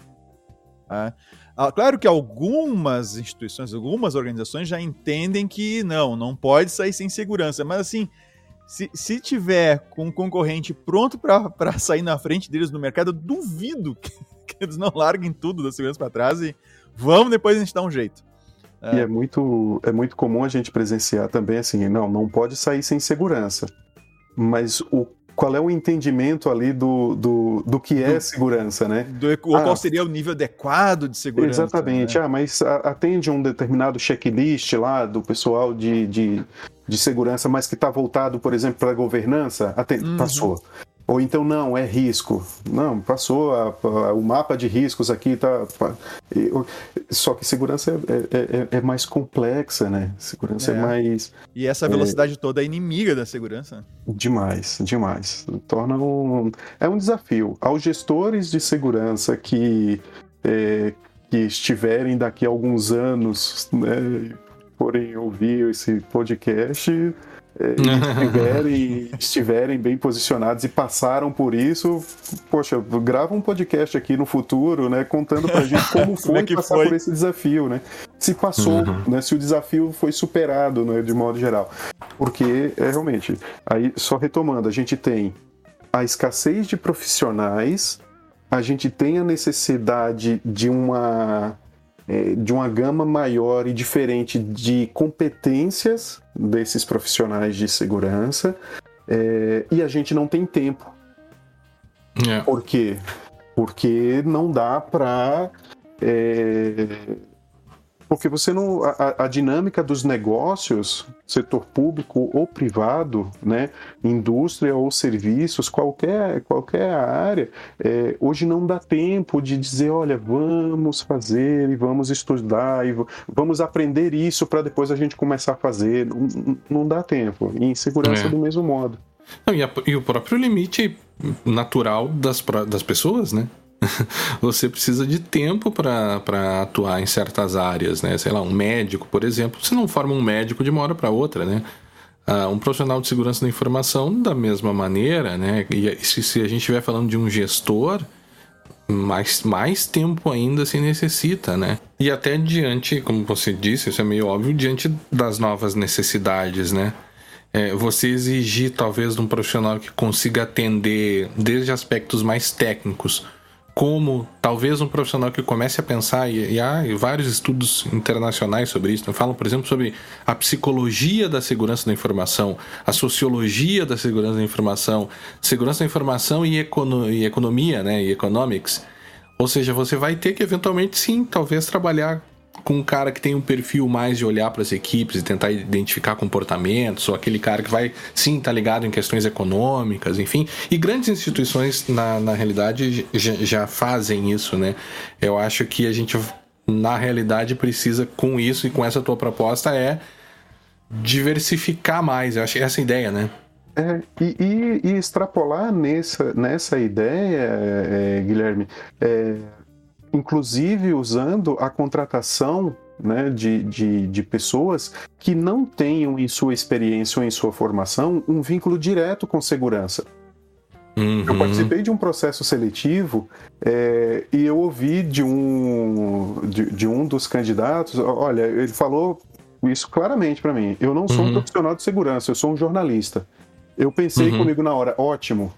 Tá? Ah, claro que algumas instituições, algumas organizações já entendem que não, não pode sair sem segurança, mas assim, se, se tiver com um concorrente pronto para sair na frente deles no mercado, eu duvido que, que eles não larguem tudo da segurança para trás e vamos depois a gente dar um jeito. É. E é muito, é muito comum a gente presenciar também assim, não, não pode sair sem segurança. Mas o qual é o entendimento ali do, do, do que é do, segurança, né? Do, ou ah, qual seria o nível adequado de segurança. Exatamente. Né? Ah, mas atende um determinado checklist lá do pessoal de, de, de segurança, mas que está voltado, por exemplo, para a governança, atende, uhum. passou. Ou então, não, é risco. Não, passou a, a, o mapa de riscos aqui, tá. Só que segurança é, é, é, é mais complexa, né? Segurança é, é mais. E essa velocidade toda é inimiga da segurança. Demais, demais. Torna um. É um desafio. Aos gestores de segurança que, é, que estiverem daqui a alguns anos, né, forem ouvir esse podcast é, estiverem, estiverem bem posicionados e passaram por isso, poxa, grava um podcast aqui no futuro, né, contando pra gente como foi como é passar foi? por esse desafio, né? Se passou, uhum. né, se o desafio foi superado, né, de modo geral. Porque, é, realmente, aí só retomando, a gente tem a escassez de profissionais, a gente tem a necessidade de uma é, de uma gama maior e diferente de competências desses profissionais de segurança é, e a gente não tem tempo. É. Por quê? Porque não dá para é, porque você não. A, a, dinâmica dos negócios, setor público ou privado, né, indústria ou serviços, qualquer, qualquer área, é, hoje não dá tempo de dizer, olha, vamos fazer e vamos estudar e vamos aprender isso para depois a gente começar a fazer. Não, não dá tempo. E insegurança é. do mesmo modo. Não, e, a, e, o próprio limite natural das, das pessoas, né? você precisa de tempo para atuar em certas áreas, né? Sei lá, um médico, por exemplo, você não forma um médico de uma hora para outra, né? Uh, um profissional de segurança da informação, da mesma maneira, né? E se, se a gente estiver falando de um gestor, mais, mais tempo ainda se necessita, né? E até diante, como você disse, isso é meio óbvio, diante das novas necessidades, né? É, você exigir talvez de um profissional que consiga atender desde aspectos mais técnicos como talvez um profissional que comece a pensar, e, e há vários estudos internacionais sobre isso, né? falam, por exemplo, sobre a psicologia da segurança da informação, a sociologia da segurança da informação, segurança da informação e, econo e economia, né, e economics. Ou seja, você vai ter que eventualmente sim, talvez trabalhar com um cara que tem um perfil mais de olhar para as equipes e tentar identificar comportamentos, ou aquele cara que vai sim tá ligado em questões econômicas, enfim. E grandes instituições, na, na realidade, já, já fazem isso, né? Eu acho que a gente, na realidade, precisa, com isso e com essa tua proposta, é diversificar mais. Eu acho que essa é a ideia, né? É, e, e, e, extrapolar nessa, nessa ideia, é, Guilherme, é, inclusive usando a contratação né, de, de, de, pessoas que não tenham em sua experiência ou em sua formação um vínculo direto com segurança. Uhum. Eu participei de um processo seletivo é, e eu ouvi de um, de, de, um dos candidatos, olha, ele falou isso claramente para mim. Eu não sou uhum. um profissional de segurança, eu sou um jornalista. Eu pensei uhum. comigo na hora, ótimo,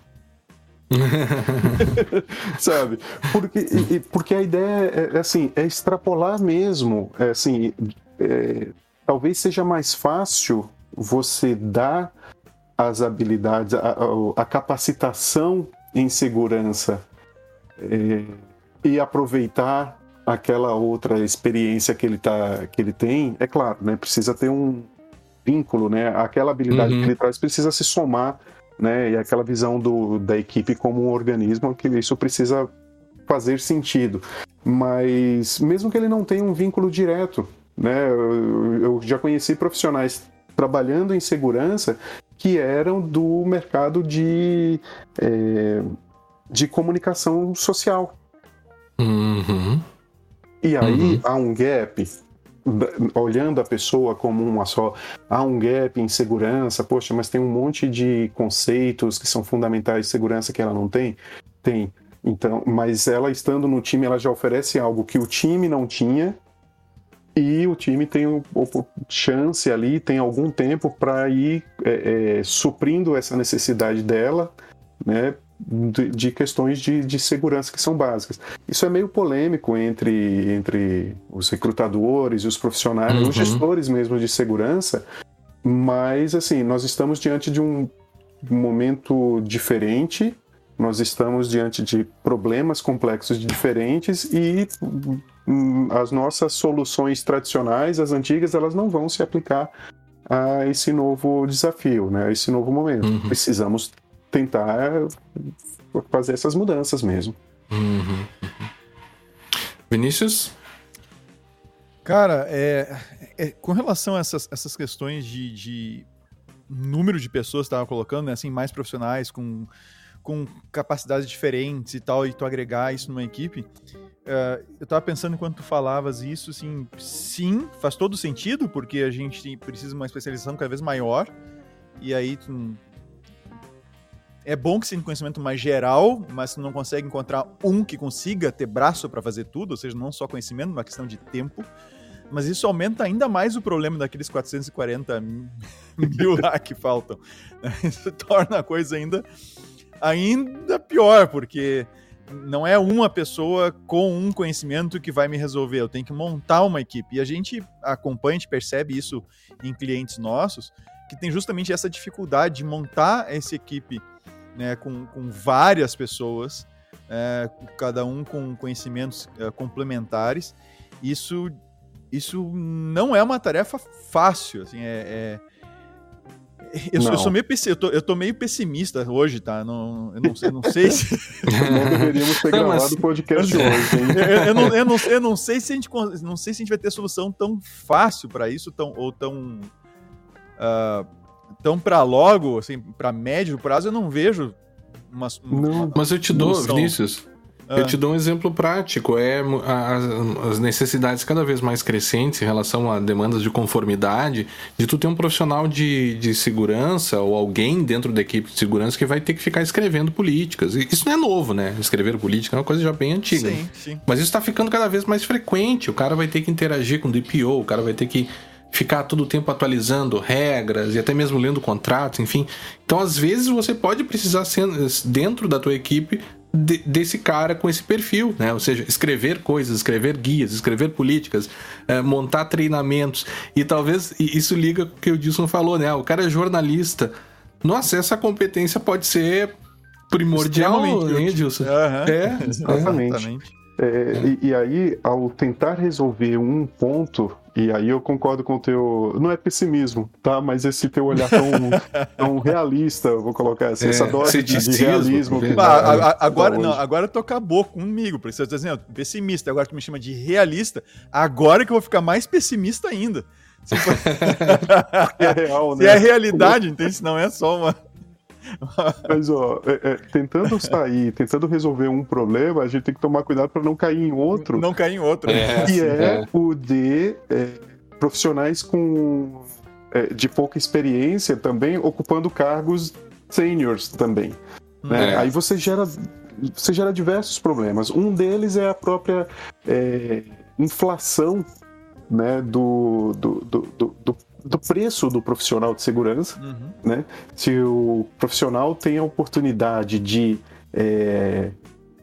Sabe? Porque, porque a ideia é, é, assim, é extrapolar mesmo. É, assim, é, talvez seja mais fácil você dar as habilidades, a, a capacitação em segurança é, e aproveitar aquela outra experiência que ele, tá, que ele tem, é claro, né? Precisa ter um vínculo, né? Aquela habilidade uhum. que ele traz precisa se somar, né? E aquela visão do, da equipe como um organismo, que isso precisa fazer sentido. Mas mesmo que ele não tenha um vínculo direto, né? Eu, eu já conheci profissionais trabalhando em segurança que eram do mercado de, é, de comunicação social. Uhum. E aí uhum. há um gap, olhando a pessoa como uma só, há um gap em segurança, poxa, mas tem um monte de conceitos que são fundamentais de segurança que ela não tem? Tem. Então, mas ela estando no time, ela já oferece algo que o time não tinha e o time tem chance ali, tem algum tempo para ir é, é, suprindo essa necessidade dela, né, de, de questões de, de, segurança que são básicas. Isso é meio polêmico entre, entre os recrutadores e os profissionais, uhum. os gestores mesmo de segurança, mas assim, nós estamos diante de um momento diferente nós estamos diante de problemas complexos diferentes e hum, as nossas soluções tradicionais, as antigas, elas não vão se aplicar a esse novo desafio, né? a esse novo momento. Uhum. Precisamos tentar fazer essas mudanças mesmo. Uhum. Vinícius? Cara, é, é, com relação a essas, essas questões de, de número de pessoas que estava colocando, né, assim, mais profissionais, com com capacidades diferentes e tal, e tu agregar isso numa equipe. Uh, eu tava pensando enquanto tu falavas isso, assim, sim, faz todo sentido, porque a gente precisa de uma especialização cada vez maior, e aí tu... É bom que seja um conhecimento mais geral, mas tu não consegue encontrar um que consiga ter braço para fazer tudo, ou seja, não só conhecimento, uma questão de tempo. Mas isso aumenta ainda mais o problema daqueles 440 mil lá que faltam. Isso torna a coisa ainda ainda pior, porque não é uma pessoa com um conhecimento que vai me resolver, eu tenho que montar uma equipe. E a gente acompanha, a gente percebe isso em clientes nossos, que tem justamente essa dificuldade de montar essa equipe né, com, com várias pessoas, é, cada um com conhecimentos é, complementares. Isso, isso não é uma tarefa fácil, assim, é, é eu, eu, sou meio eu tô, eu tô meio pessimista hoje, tá? Não, eu não sei, não sei se. não deveríamos ter gravado o podcast hoje, hein? Eu, eu, não, eu, não, eu não sei se a gente não sei se a gente vai ter solução tão fácil para isso, tão, ou tão. Uh, tão para logo, assim, para médio prazo, eu não vejo uma. uma não, mas eu te dou, Vinícius. Eu te dou um exemplo prático, é as necessidades cada vez mais crescentes em relação a demandas de conformidade, de tu ter um profissional de, de segurança ou alguém dentro da equipe de segurança que vai ter que ficar escrevendo políticas. Isso não é novo, né? Escrever política é uma coisa já bem antiga. Sim, sim. Mas isso está ficando cada vez mais frequente. O cara vai ter que interagir com o DPO, o cara vai ter que ficar todo o tempo atualizando regras e até mesmo lendo contratos, enfim. Então, às vezes, você pode precisar ser dentro da tua equipe de, desse cara com esse perfil, né? Ou seja, escrever coisas, escrever guias, escrever políticas, é, montar treinamentos. E talvez isso liga com o que o Dilson falou, né? O cara é jornalista. Nossa, essa competência pode ser primordial, né, Dilson? Uhum. É, exatamente. exatamente. É, e, e, aí, ao tentar resolver um ponto, e aí eu concordo com o teu. Não é pessimismo, tá? Mas esse teu olhar tão, tão realista, eu vou colocar assim, é, essa dose de, de realismo. Que ah, agora, não, agora tu acabou comigo, porque você está dizendo, pessimista, agora tu me chama de realista, agora que eu vou ficar mais pessimista ainda. Se, for... é real, né? Se é realidade, entende? Se não é só uma. Mas, ó, é, é, tentando sair, tentando resolver um problema, a gente tem que tomar cuidado para não cair em outro. Não cair em outro. É, que é, é, o de é, profissionais com é, de pouca experiência também ocupando cargos seniors também. Né? Aí você gera, você gera diversos problemas. Um deles é a própria inflação né, do, do, do, do do preço do profissional de segurança, uhum. né? Se o profissional tem a oportunidade de, é,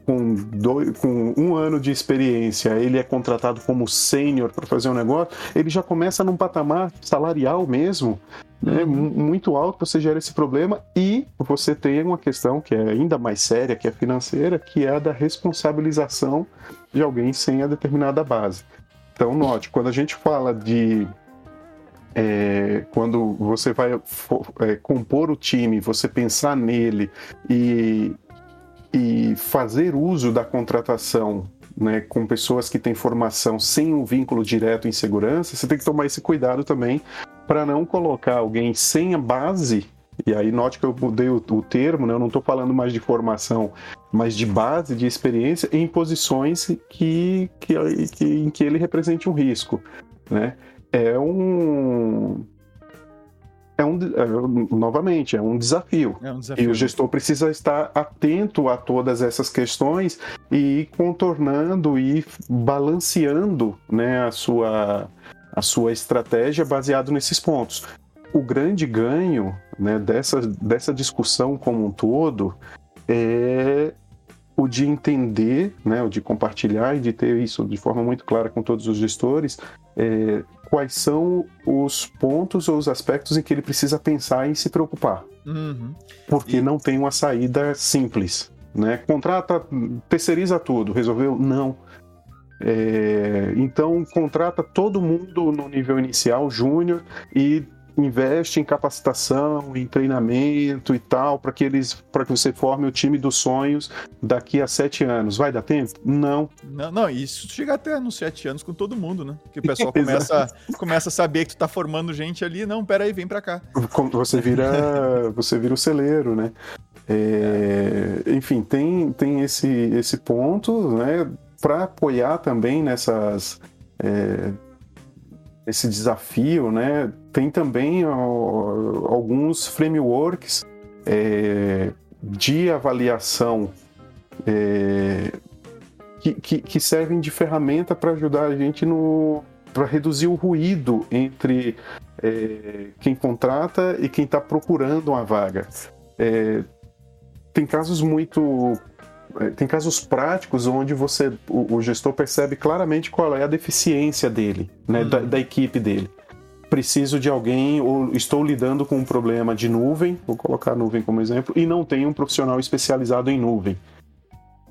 com, dois, com um ano de experiência, ele é contratado como sênior para fazer um negócio, ele já começa num patamar salarial mesmo, né, uhum. muito alto, você gera esse problema e você tem uma questão que é ainda mais séria, que é financeira, que é a da responsabilização de alguém sem a determinada base. Então, note, quando a gente fala de é, quando você vai for, é, compor o time, você pensar nele e, e fazer uso da contratação né, com pessoas que têm formação sem um vínculo direto em segurança, você tem que tomar esse cuidado também para não colocar alguém sem a base. E aí, note que eu mudei o, o termo, né, eu não estou falando mais de formação, mas de base, de experiência, em posições que, que, que, em que ele represente um risco. Né? É um é um, é, novamente, é um desafio. É um desafio. E o gestor precisa estar atento a todas essas questões e ir contornando e balanceando né, a, sua, a sua estratégia baseado nesses pontos. O grande ganho né, dessa, dessa discussão como um todo é o de entender, né, o de compartilhar e de ter isso de forma muito clara com todos os gestores, é, quais são os pontos ou os aspectos em que ele precisa pensar e se preocupar. Uhum. Porque e... não tem uma saída simples. Né? Contrata, terceiriza tudo, resolveu? Não. É, então contrata todo mundo no nível inicial, júnior, e investe em capacitação, em treinamento e tal, para que eles, para que você forme o time dos sonhos daqui a sete anos. Vai dar tempo? Não. Não, não isso chega até nos sete anos com todo mundo, né? Que o pessoal começa, começa a saber que tu tá formando gente ali, não, pera aí, vem para cá. Você vira, você vira o celeiro, né? É, enfim, tem, tem esse, esse ponto, né? Para apoiar também nessas é, esse desafio, né? Tem também ó, alguns frameworks é, de avaliação é, que, que, que, servem de ferramenta para ajudar a gente no para reduzir o ruído entre é, quem contrata e quem está procurando uma vaga. É, tem casos muito tem casos práticos onde você o, o, gestor percebe claramente qual é a deficiência dele, né, uhum. da, da, equipe dele. Preciso de alguém ou estou lidando com um problema de nuvem, vou colocar a nuvem como exemplo, e não tenho um profissional especializado em nuvem.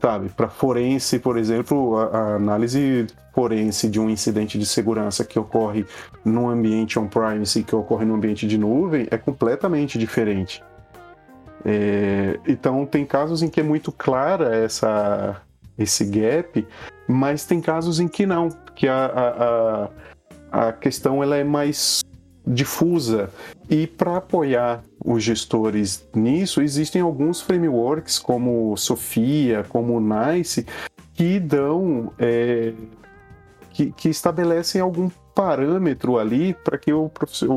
Sabe, para forense, por exemplo, a, a, análise forense de um incidente de segurança que ocorre num ambiente on-premise e que ocorre no ambiente de nuvem é completamente diferente. É, então tem casos em que é muito clara essa, esse gap, mas tem casos em que não, que a, a, a questão ela é mais difusa. E para apoiar os gestores nisso, existem alguns frameworks como Sofia, como Nice, que dão é, que, que estabelecem algum parâmetro ali para que o,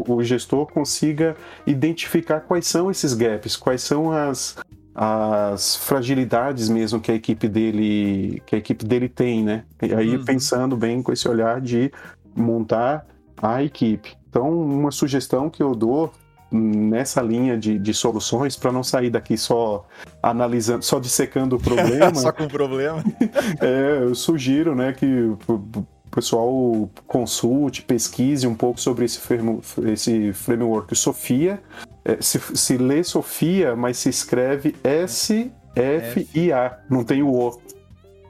o gestor consiga identificar quais são esses gaps, quais são as, as fragilidades mesmo que a equipe dele que a equipe dele tem, né? E aí uhum. pensando bem com esse olhar de montar a equipe. Então, uma sugestão que eu dou nessa linha de, de soluções para não sair daqui só analisando, só dissecando o problema. só com o problema. é, eu sugiro, né, que pessoal consulte, pesquise um pouco sobre esse, esse framework Sofia. É, se, se lê Sofia, mas se escreve S-F-I-A, não tem o O.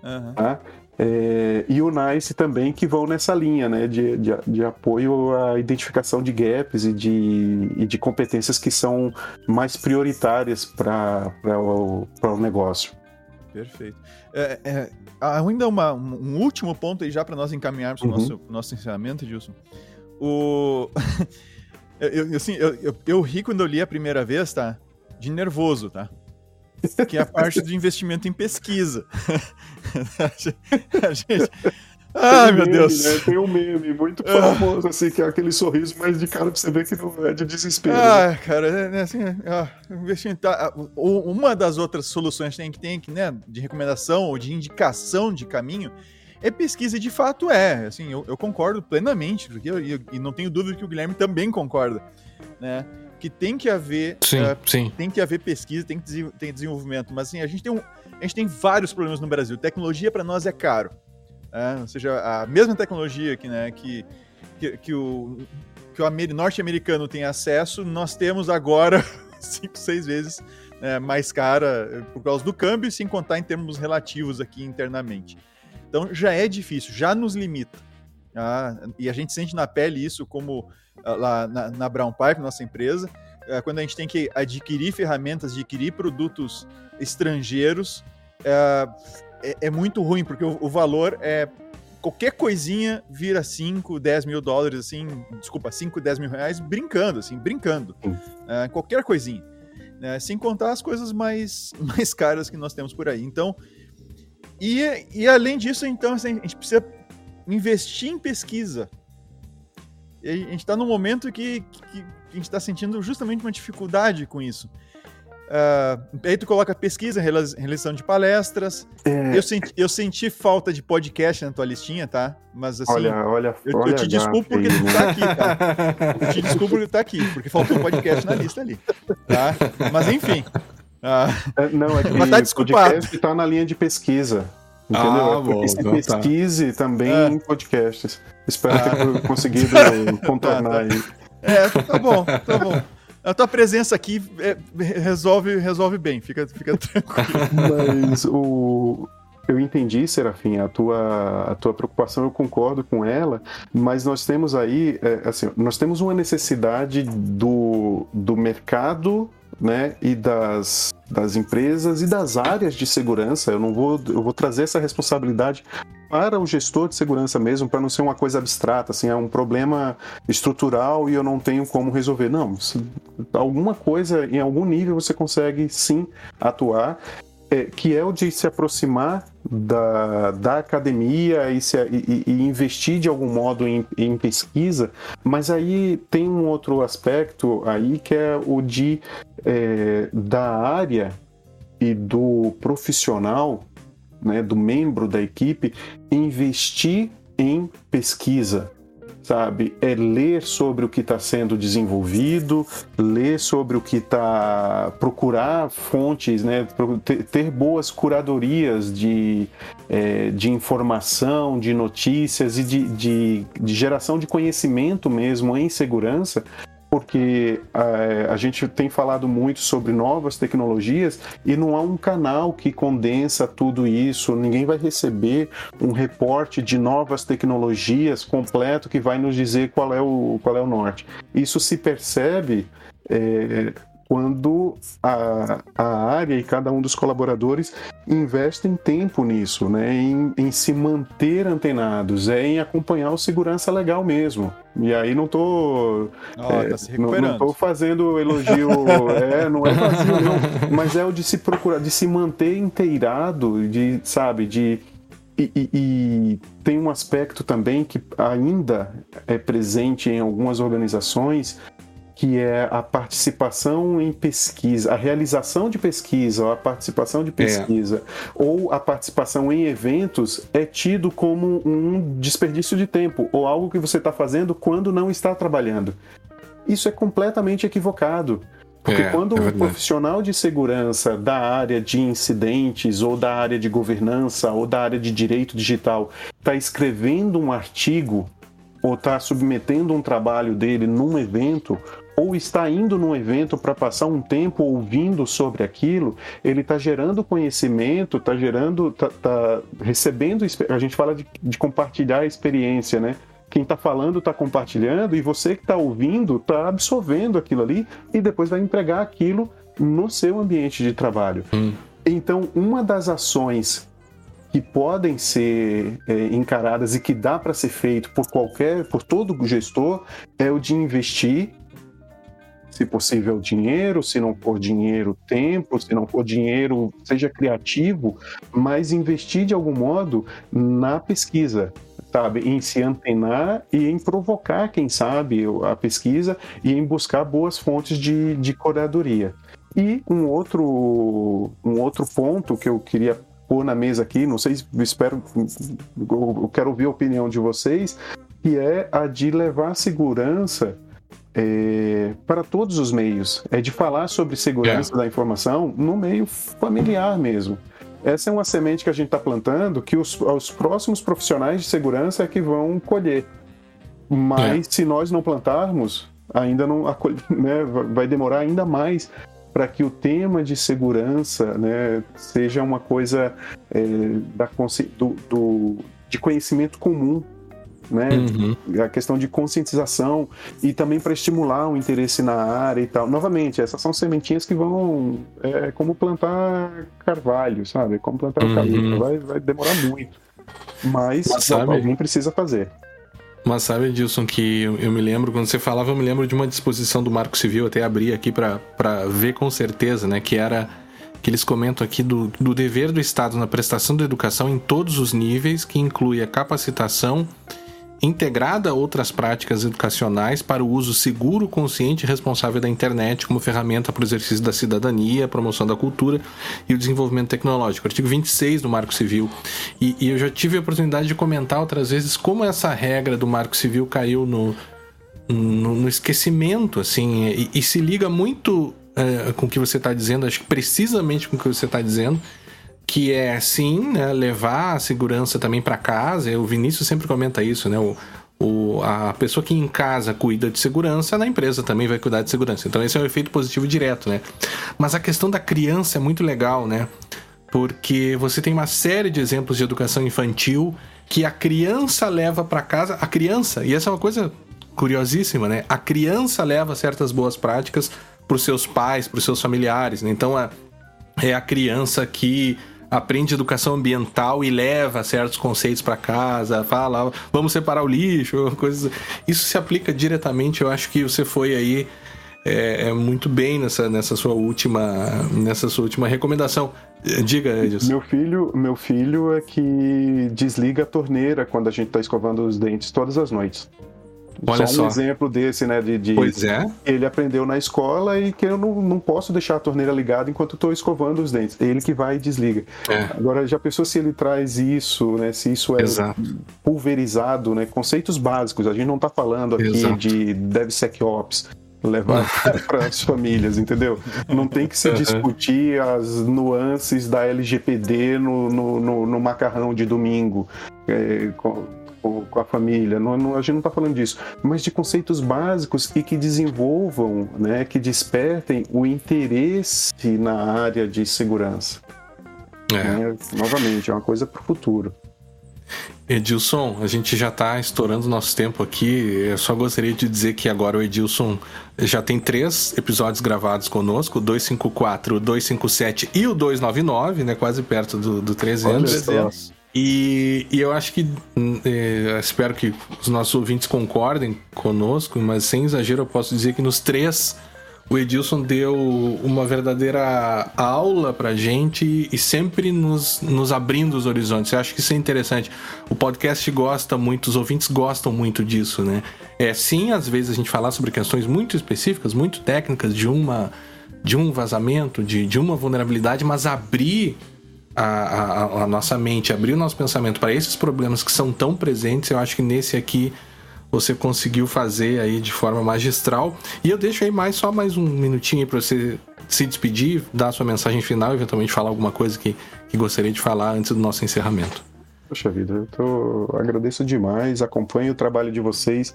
Uhum. Tá? É, e o NICE também, que vão nessa linha né, de, de, de apoio à identificação de gaps e de, e de competências que são mais prioritárias para o, o negócio. Perfeito. É, é, ainda uma, um último ponto aí já para nós encaminharmos uhum. o nosso, nosso encerramento, Gilson. O... eu, assim, eu, eu, eu ri quando eu li a primeira vez, tá? De nervoso, tá? Que é a parte do investimento em pesquisa. a gente, Ai, um meu meme, Deus. Né? Tem um meme muito ah. famoso, assim, que é aquele sorriso, mas de cara pra você ver que não é de desespero. Ah, né? cara, é, é assim, ah, tá, uma das outras soluções que tem, que tem né, de recomendação ou de indicação de caminho é pesquisa, de fato é. Assim, eu, eu concordo plenamente, porque eu, eu, e não tenho dúvida que o Guilherme também concorda, né? que tem que haver, sim, uh, sim. tem que haver pesquisa, tem que ter desenvolvimento, mas assim, a gente tem um, a gente tem vários problemas no Brasil. Tecnologia para nós é caro. É, ou seja, a mesma tecnologia que, né, que, que, que o, que o norte-americano tem acesso, nós temos agora cinco, seis vezes é, mais cara eh, por causa do câmbio, sem contar em termos relativos aqui internamente. Então já é difícil, já nos limita. Ah, e a gente sente na pele isso como ah, lá na, na Brown Pipe, nossa empresa, é, quando a gente tem que adquirir ferramentas, adquirir produtos estrangeiros, é, é, é muito ruim, porque o, o, valor é. Qualquer coisinha vira 5, 10 mil dólares, assim, desculpa, 5, 10 mil reais, brincando, assim, brincando. É, qualquer coisinha. Né? Sem contar as coisas mais, mais caras que nós temos por aí. Então, e, e além disso, então, assim, a gente precisa investir em pesquisa. E a gente está num momento que, que, que a gente está sentindo justamente uma dificuldade com isso. Uh, aí tu coloca pesquisa, realização de palestras. É... Eu, senti, eu senti falta de podcast na tua listinha, tá? Mas assim. Olha, olha, eu, olha eu te desculpo porque tu tá aqui, tá? Eu te desculpo porque tu tá aqui, porque faltou podcast na lista ali. Tá? Mas enfim. Uh... Não, é que Mas tá desculpado. podcast tá na linha de pesquisa. Entendeu? Ah, é bom, então, tá. pesquise tá. também é. em podcasts. Espero ah. ter conseguido contornar tá, tá. aí. É, tá bom, tá bom a tua presença aqui é, resolve, resolve bem, fica, fica tranquilo. Mas o. Eu entendi, Serafim, a tua, a tua preocupação, eu concordo com ela, mas nós temos aí, é, assim, nós temos uma necessidade do, do mercado né, e das, das empresas e das áreas de segurança. Eu não vou, eu vou trazer essa responsabilidade para o gestor de segurança mesmo, para não ser uma coisa abstrata, assim, é um problema estrutural e eu não tenho como resolver. Não, alguma coisa, em algum nível você consegue sim atuar é, que é o de se aproximar da, da academia e, se, e, e investir de algum modo em, em, pesquisa, mas aí tem um outro aspecto aí que é o de é, da área e do profissional, né, do membro da equipe, investir em pesquisa, sabe? É ler sobre o que está sendo desenvolvido, ler sobre o que está. procurar fontes, né? Ter, boas curadorias de, é, de informação, de notícias e de, de, de geração de conhecimento mesmo em segurança porque a, eh, a, gente tem falado muito sobre novas tecnologias e não há um canal que condensa tudo isso. Ninguém vai receber um reporte de novas tecnologias completo que vai nos dizer qual é o, qual é o norte. Isso se percebe. É, quando a, a área e cada um dos colaboradores investem tempo nisso, né? em, em se manter antenados, é em acompanhar o segurança legal mesmo. E aí não tô. Oh, é, tá. Não, não tô fazendo elogio. é, não é vazio, não. Mas é o de se procurar, de se manter inteirado, de, sabe, de. E, e, e, tem um aspecto também que ainda é presente em algumas organizações, que é a participação em pesquisa, a realização de pesquisa, ou a participação de é. pesquisa, é. ou a participação em eventos é tido como um desperdício de tempo, ou algo que você está fazendo quando não está trabalhando. Isso é completamente equivocado. Porque é, quando é um profissional de segurança da área de incidentes, ou da área de governança, ou da área de direito digital, está escrevendo um artigo, ou está submetendo um trabalho dele num evento, ou está indo num evento para passar um tempo ouvindo sobre aquilo, ele está gerando conhecimento, está gerando, está tá recebendo, a gente fala de, de compartilhar a experiência, né? Quem está falando está compartilhando e você que está ouvindo está absorvendo aquilo ali e depois vai empregar aquilo no seu ambiente de trabalho. Hum. Então, uma das ações que podem ser é, encaradas e que dá para ser feito por qualquer, por todo gestor, é o de investir se possível, dinheiro, se não for dinheiro, tempo, se não for dinheiro, seja criativo, mas investir de algum modo na pesquisa, sabe? Em se antenar e em provocar, quem sabe, a pesquisa e em buscar boas fontes de, de curadoria. E um outro, um outro ponto que eu queria pôr na mesa aqui, não sei, espero, eu quero ouvir a opinião de vocês, que é a de levar segurança é, para todos os meios, é de falar sobre segurança é. da informação no meio familiar mesmo. Essa é uma semente que a gente está plantando que os, os próximos profissionais de segurança é que vão colher. Mas é. se nós não plantarmos, ainda não né, vai demorar ainda mais para que o tema de segurança né, seja uma coisa é, da, do, do, de conhecimento comum né? Uhum. A questão de conscientização e também para estimular o interesse na área e tal. Novamente, essas são sementinhas que vão. É como plantar carvalho, sabe? Como plantar uhum. eucalipto. Vai, vai demorar muito. Mas, Mas sabe... alguém precisa fazer. Mas sabe, Edilson, que eu, eu, me lembro, quando você falava, eu me lembro de uma disposição do Marco Civil, até abri aqui para ver com certeza, né? Que era que eles comentam aqui do, do dever do Estado na prestação da educação em todos os níveis, que inclui a capacitação integrada a outras práticas educacionais para o uso seguro, consciente e responsável da internet como ferramenta para o exercício da cidadania, promoção da cultura e o desenvolvimento tecnológico. Artigo 26 do Marco Civil. E, e eu já tive a oportunidade de comentar outras vezes como essa regra do Marco Civil caiu no, no, no esquecimento, assim, e, e, se liga muito é, com o que você está dizendo, acho que precisamente com o que você está dizendo que é sim né, levar a segurança também para casa. O Vinícius sempre comenta isso, né? O, o, a pessoa que em casa cuida de segurança, na empresa também vai cuidar de segurança. Então esse é um efeito positivo direto, né? Mas a questão da criança é muito legal, né? Porque você tem uma série de exemplos de educação infantil que a criança leva para casa, a criança, e essa é uma coisa curiosíssima, né? A criança leva certas boas práticas para os seus pais, para os seus familiares, né? Então é, é a criança que aprende educação ambiental e leva certos conceitos para casa, fala, vamos separar o lixo, coisas. Isso se aplica diretamente. Eu acho que você foi aí é, é muito bem nessa, nessa sua última nessa sua última recomendação. Diga, Edson. Meu filho, meu filho é que desliga a torneira quando a gente está escovando os dentes todas as noites. Olha só um só. exemplo desse, né? De, de, pois é. Ele aprendeu na escola e que eu não, não posso deixar a torneira ligada enquanto estou escovando os dentes. Ele que vai e desliga. É. Agora, já pensou se ele traz isso, né? Se isso é Exato. pulverizado, né? Conceitos básicos. A gente não está falando aqui Exato. de DevSecOps levar para as famílias, entendeu? Não tem que se discutir as nuances da LGPD no, no, no, no macarrão de domingo. É, com, com a família, não, não, a gente não está falando disso, mas de conceitos básicos e que desenvolvam, né, que despertem o interesse na área de segurança. É. Né? Novamente, é uma coisa para o futuro. Edilson, a gente já está estourando nosso tempo aqui. Eu só gostaria de dizer que agora o Edilson já tem três episódios gravados conosco: o 254, o 257 e o 299, né? Quase perto do, do 300. E, e, eu acho que é, espero que os nossos ouvintes concordem conosco, mas sem exagero eu posso dizer que nos três o Edilson deu uma verdadeira aula pra gente e sempre nos, nos abrindo os horizontes. Eu acho que isso é interessante. O podcast gosta muito, os ouvintes gostam muito disso, né? É sim, às vezes a gente falar sobre questões muito específicas, muito técnicas de uma de um vazamento, de, de uma vulnerabilidade, mas abrir a, a, a, nossa mente, abrir o nosso pensamento para esses problemas que são tão presentes, eu acho que nesse aqui você conseguiu fazer aí de forma magistral. E eu deixo aí mais só mais um minutinho para você se despedir, dar a sua mensagem final, eventualmente falar alguma coisa que, que gostaria de falar antes do nosso encerramento. Poxa vida, eu tô... agradeço demais, acompanho o trabalho de vocês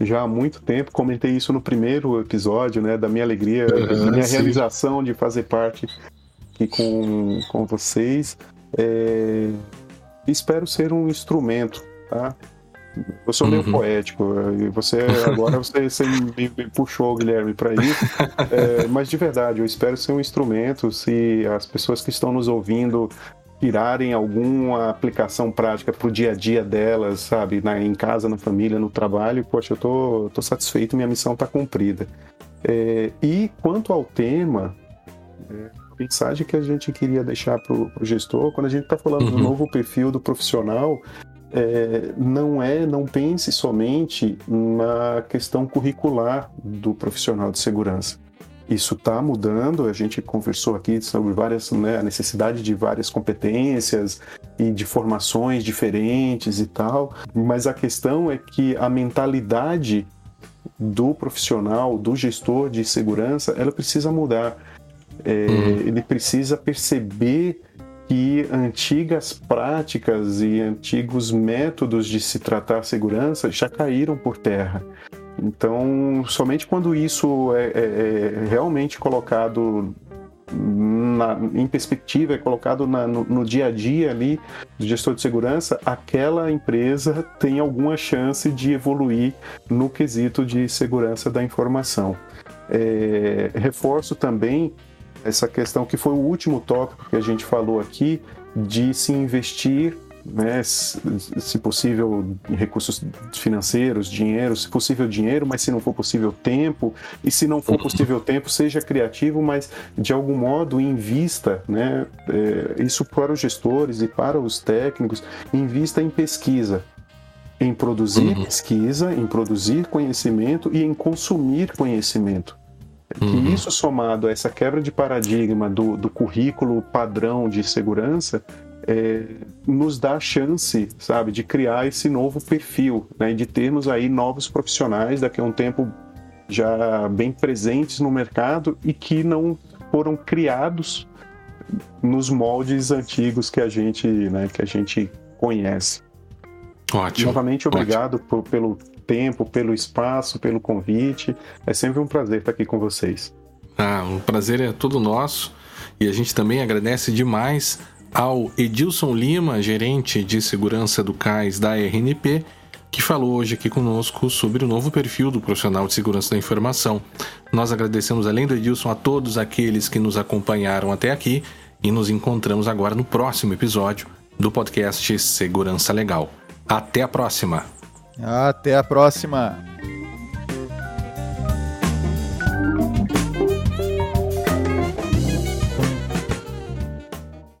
já há muito tempo. Comentei isso no primeiro episódio, né? Da minha alegria, da minha sim. realização de fazer parte aqui com, com vocês. É, espero ser um instrumento, tá? Eu sou meio uhum. poético, e você agora você, você me, me, puxou, Guilherme, para isso. É, mas de verdade, eu espero ser um instrumento. Se as pessoas que estão nos ouvindo tirarem alguma aplicação prática para o dia a dia delas, sabe, na, em casa, na família, no trabalho, poxa, eu tô, tô satisfeito, minha missão está cumprida. É, e quanto ao tema, é, mensagem que a gente queria deixar para o gestor, quando a gente está falando uhum. do novo perfil do profissional, é, não é, não pense somente na questão curricular do profissional de segurança. Isso está mudando, a gente conversou aqui sobre várias, né, a necessidade de várias competências e de formações diferentes e tal, mas a questão é que a mentalidade do profissional, do gestor de segurança, ela precisa mudar. É, uhum. Ele precisa perceber que antigas práticas e antigos métodos de se tratar a segurança já caíram por terra. Então, somente quando isso é, é, é realmente colocado na, em perspectiva, é colocado na, no, no, dia a dia ali do gestor de segurança, aquela empresa tem alguma chance de evoluir no quesito de segurança da informação. É, reforço também essa questão que foi o último tópico que a gente falou aqui, de se investir né, se possível recursos financeiros, dinheiro, se possível dinheiro, mas se não for possível tempo, e se não for possível tempo, seja criativo, mas de algum modo invista, né, é, isso para os gestores e para os técnicos, invista em pesquisa, em produzir uhum. pesquisa, em produzir conhecimento e em consumir conhecimento. Uhum. E isso somado a essa quebra de paradigma do, do currículo padrão de segurança é, nos dá a chance, sabe, de criar esse novo perfil, né, de termos aí novos profissionais daqui a um tempo já bem presentes no mercado e que não foram criados nos moldes antigos que a gente, né, que a gente conhece. Ótimo. Novamente, obrigado por, pelo tempo, pelo espaço, pelo convite. É sempre um prazer estar aqui com vocês. Ah, o prazer é todo nosso. E a gente também agradece demais ao Edilson Lima, gerente de segurança do CAIS da RNP, que falou hoje aqui conosco sobre o novo perfil do profissional de segurança da informação. Nós agradecemos, além do Edilson, a todos aqueles que nos acompanharam até aqui e nos encontramos agora no próximo episódio do podcast Segurança Legal. Até a próxima! Até a próxima!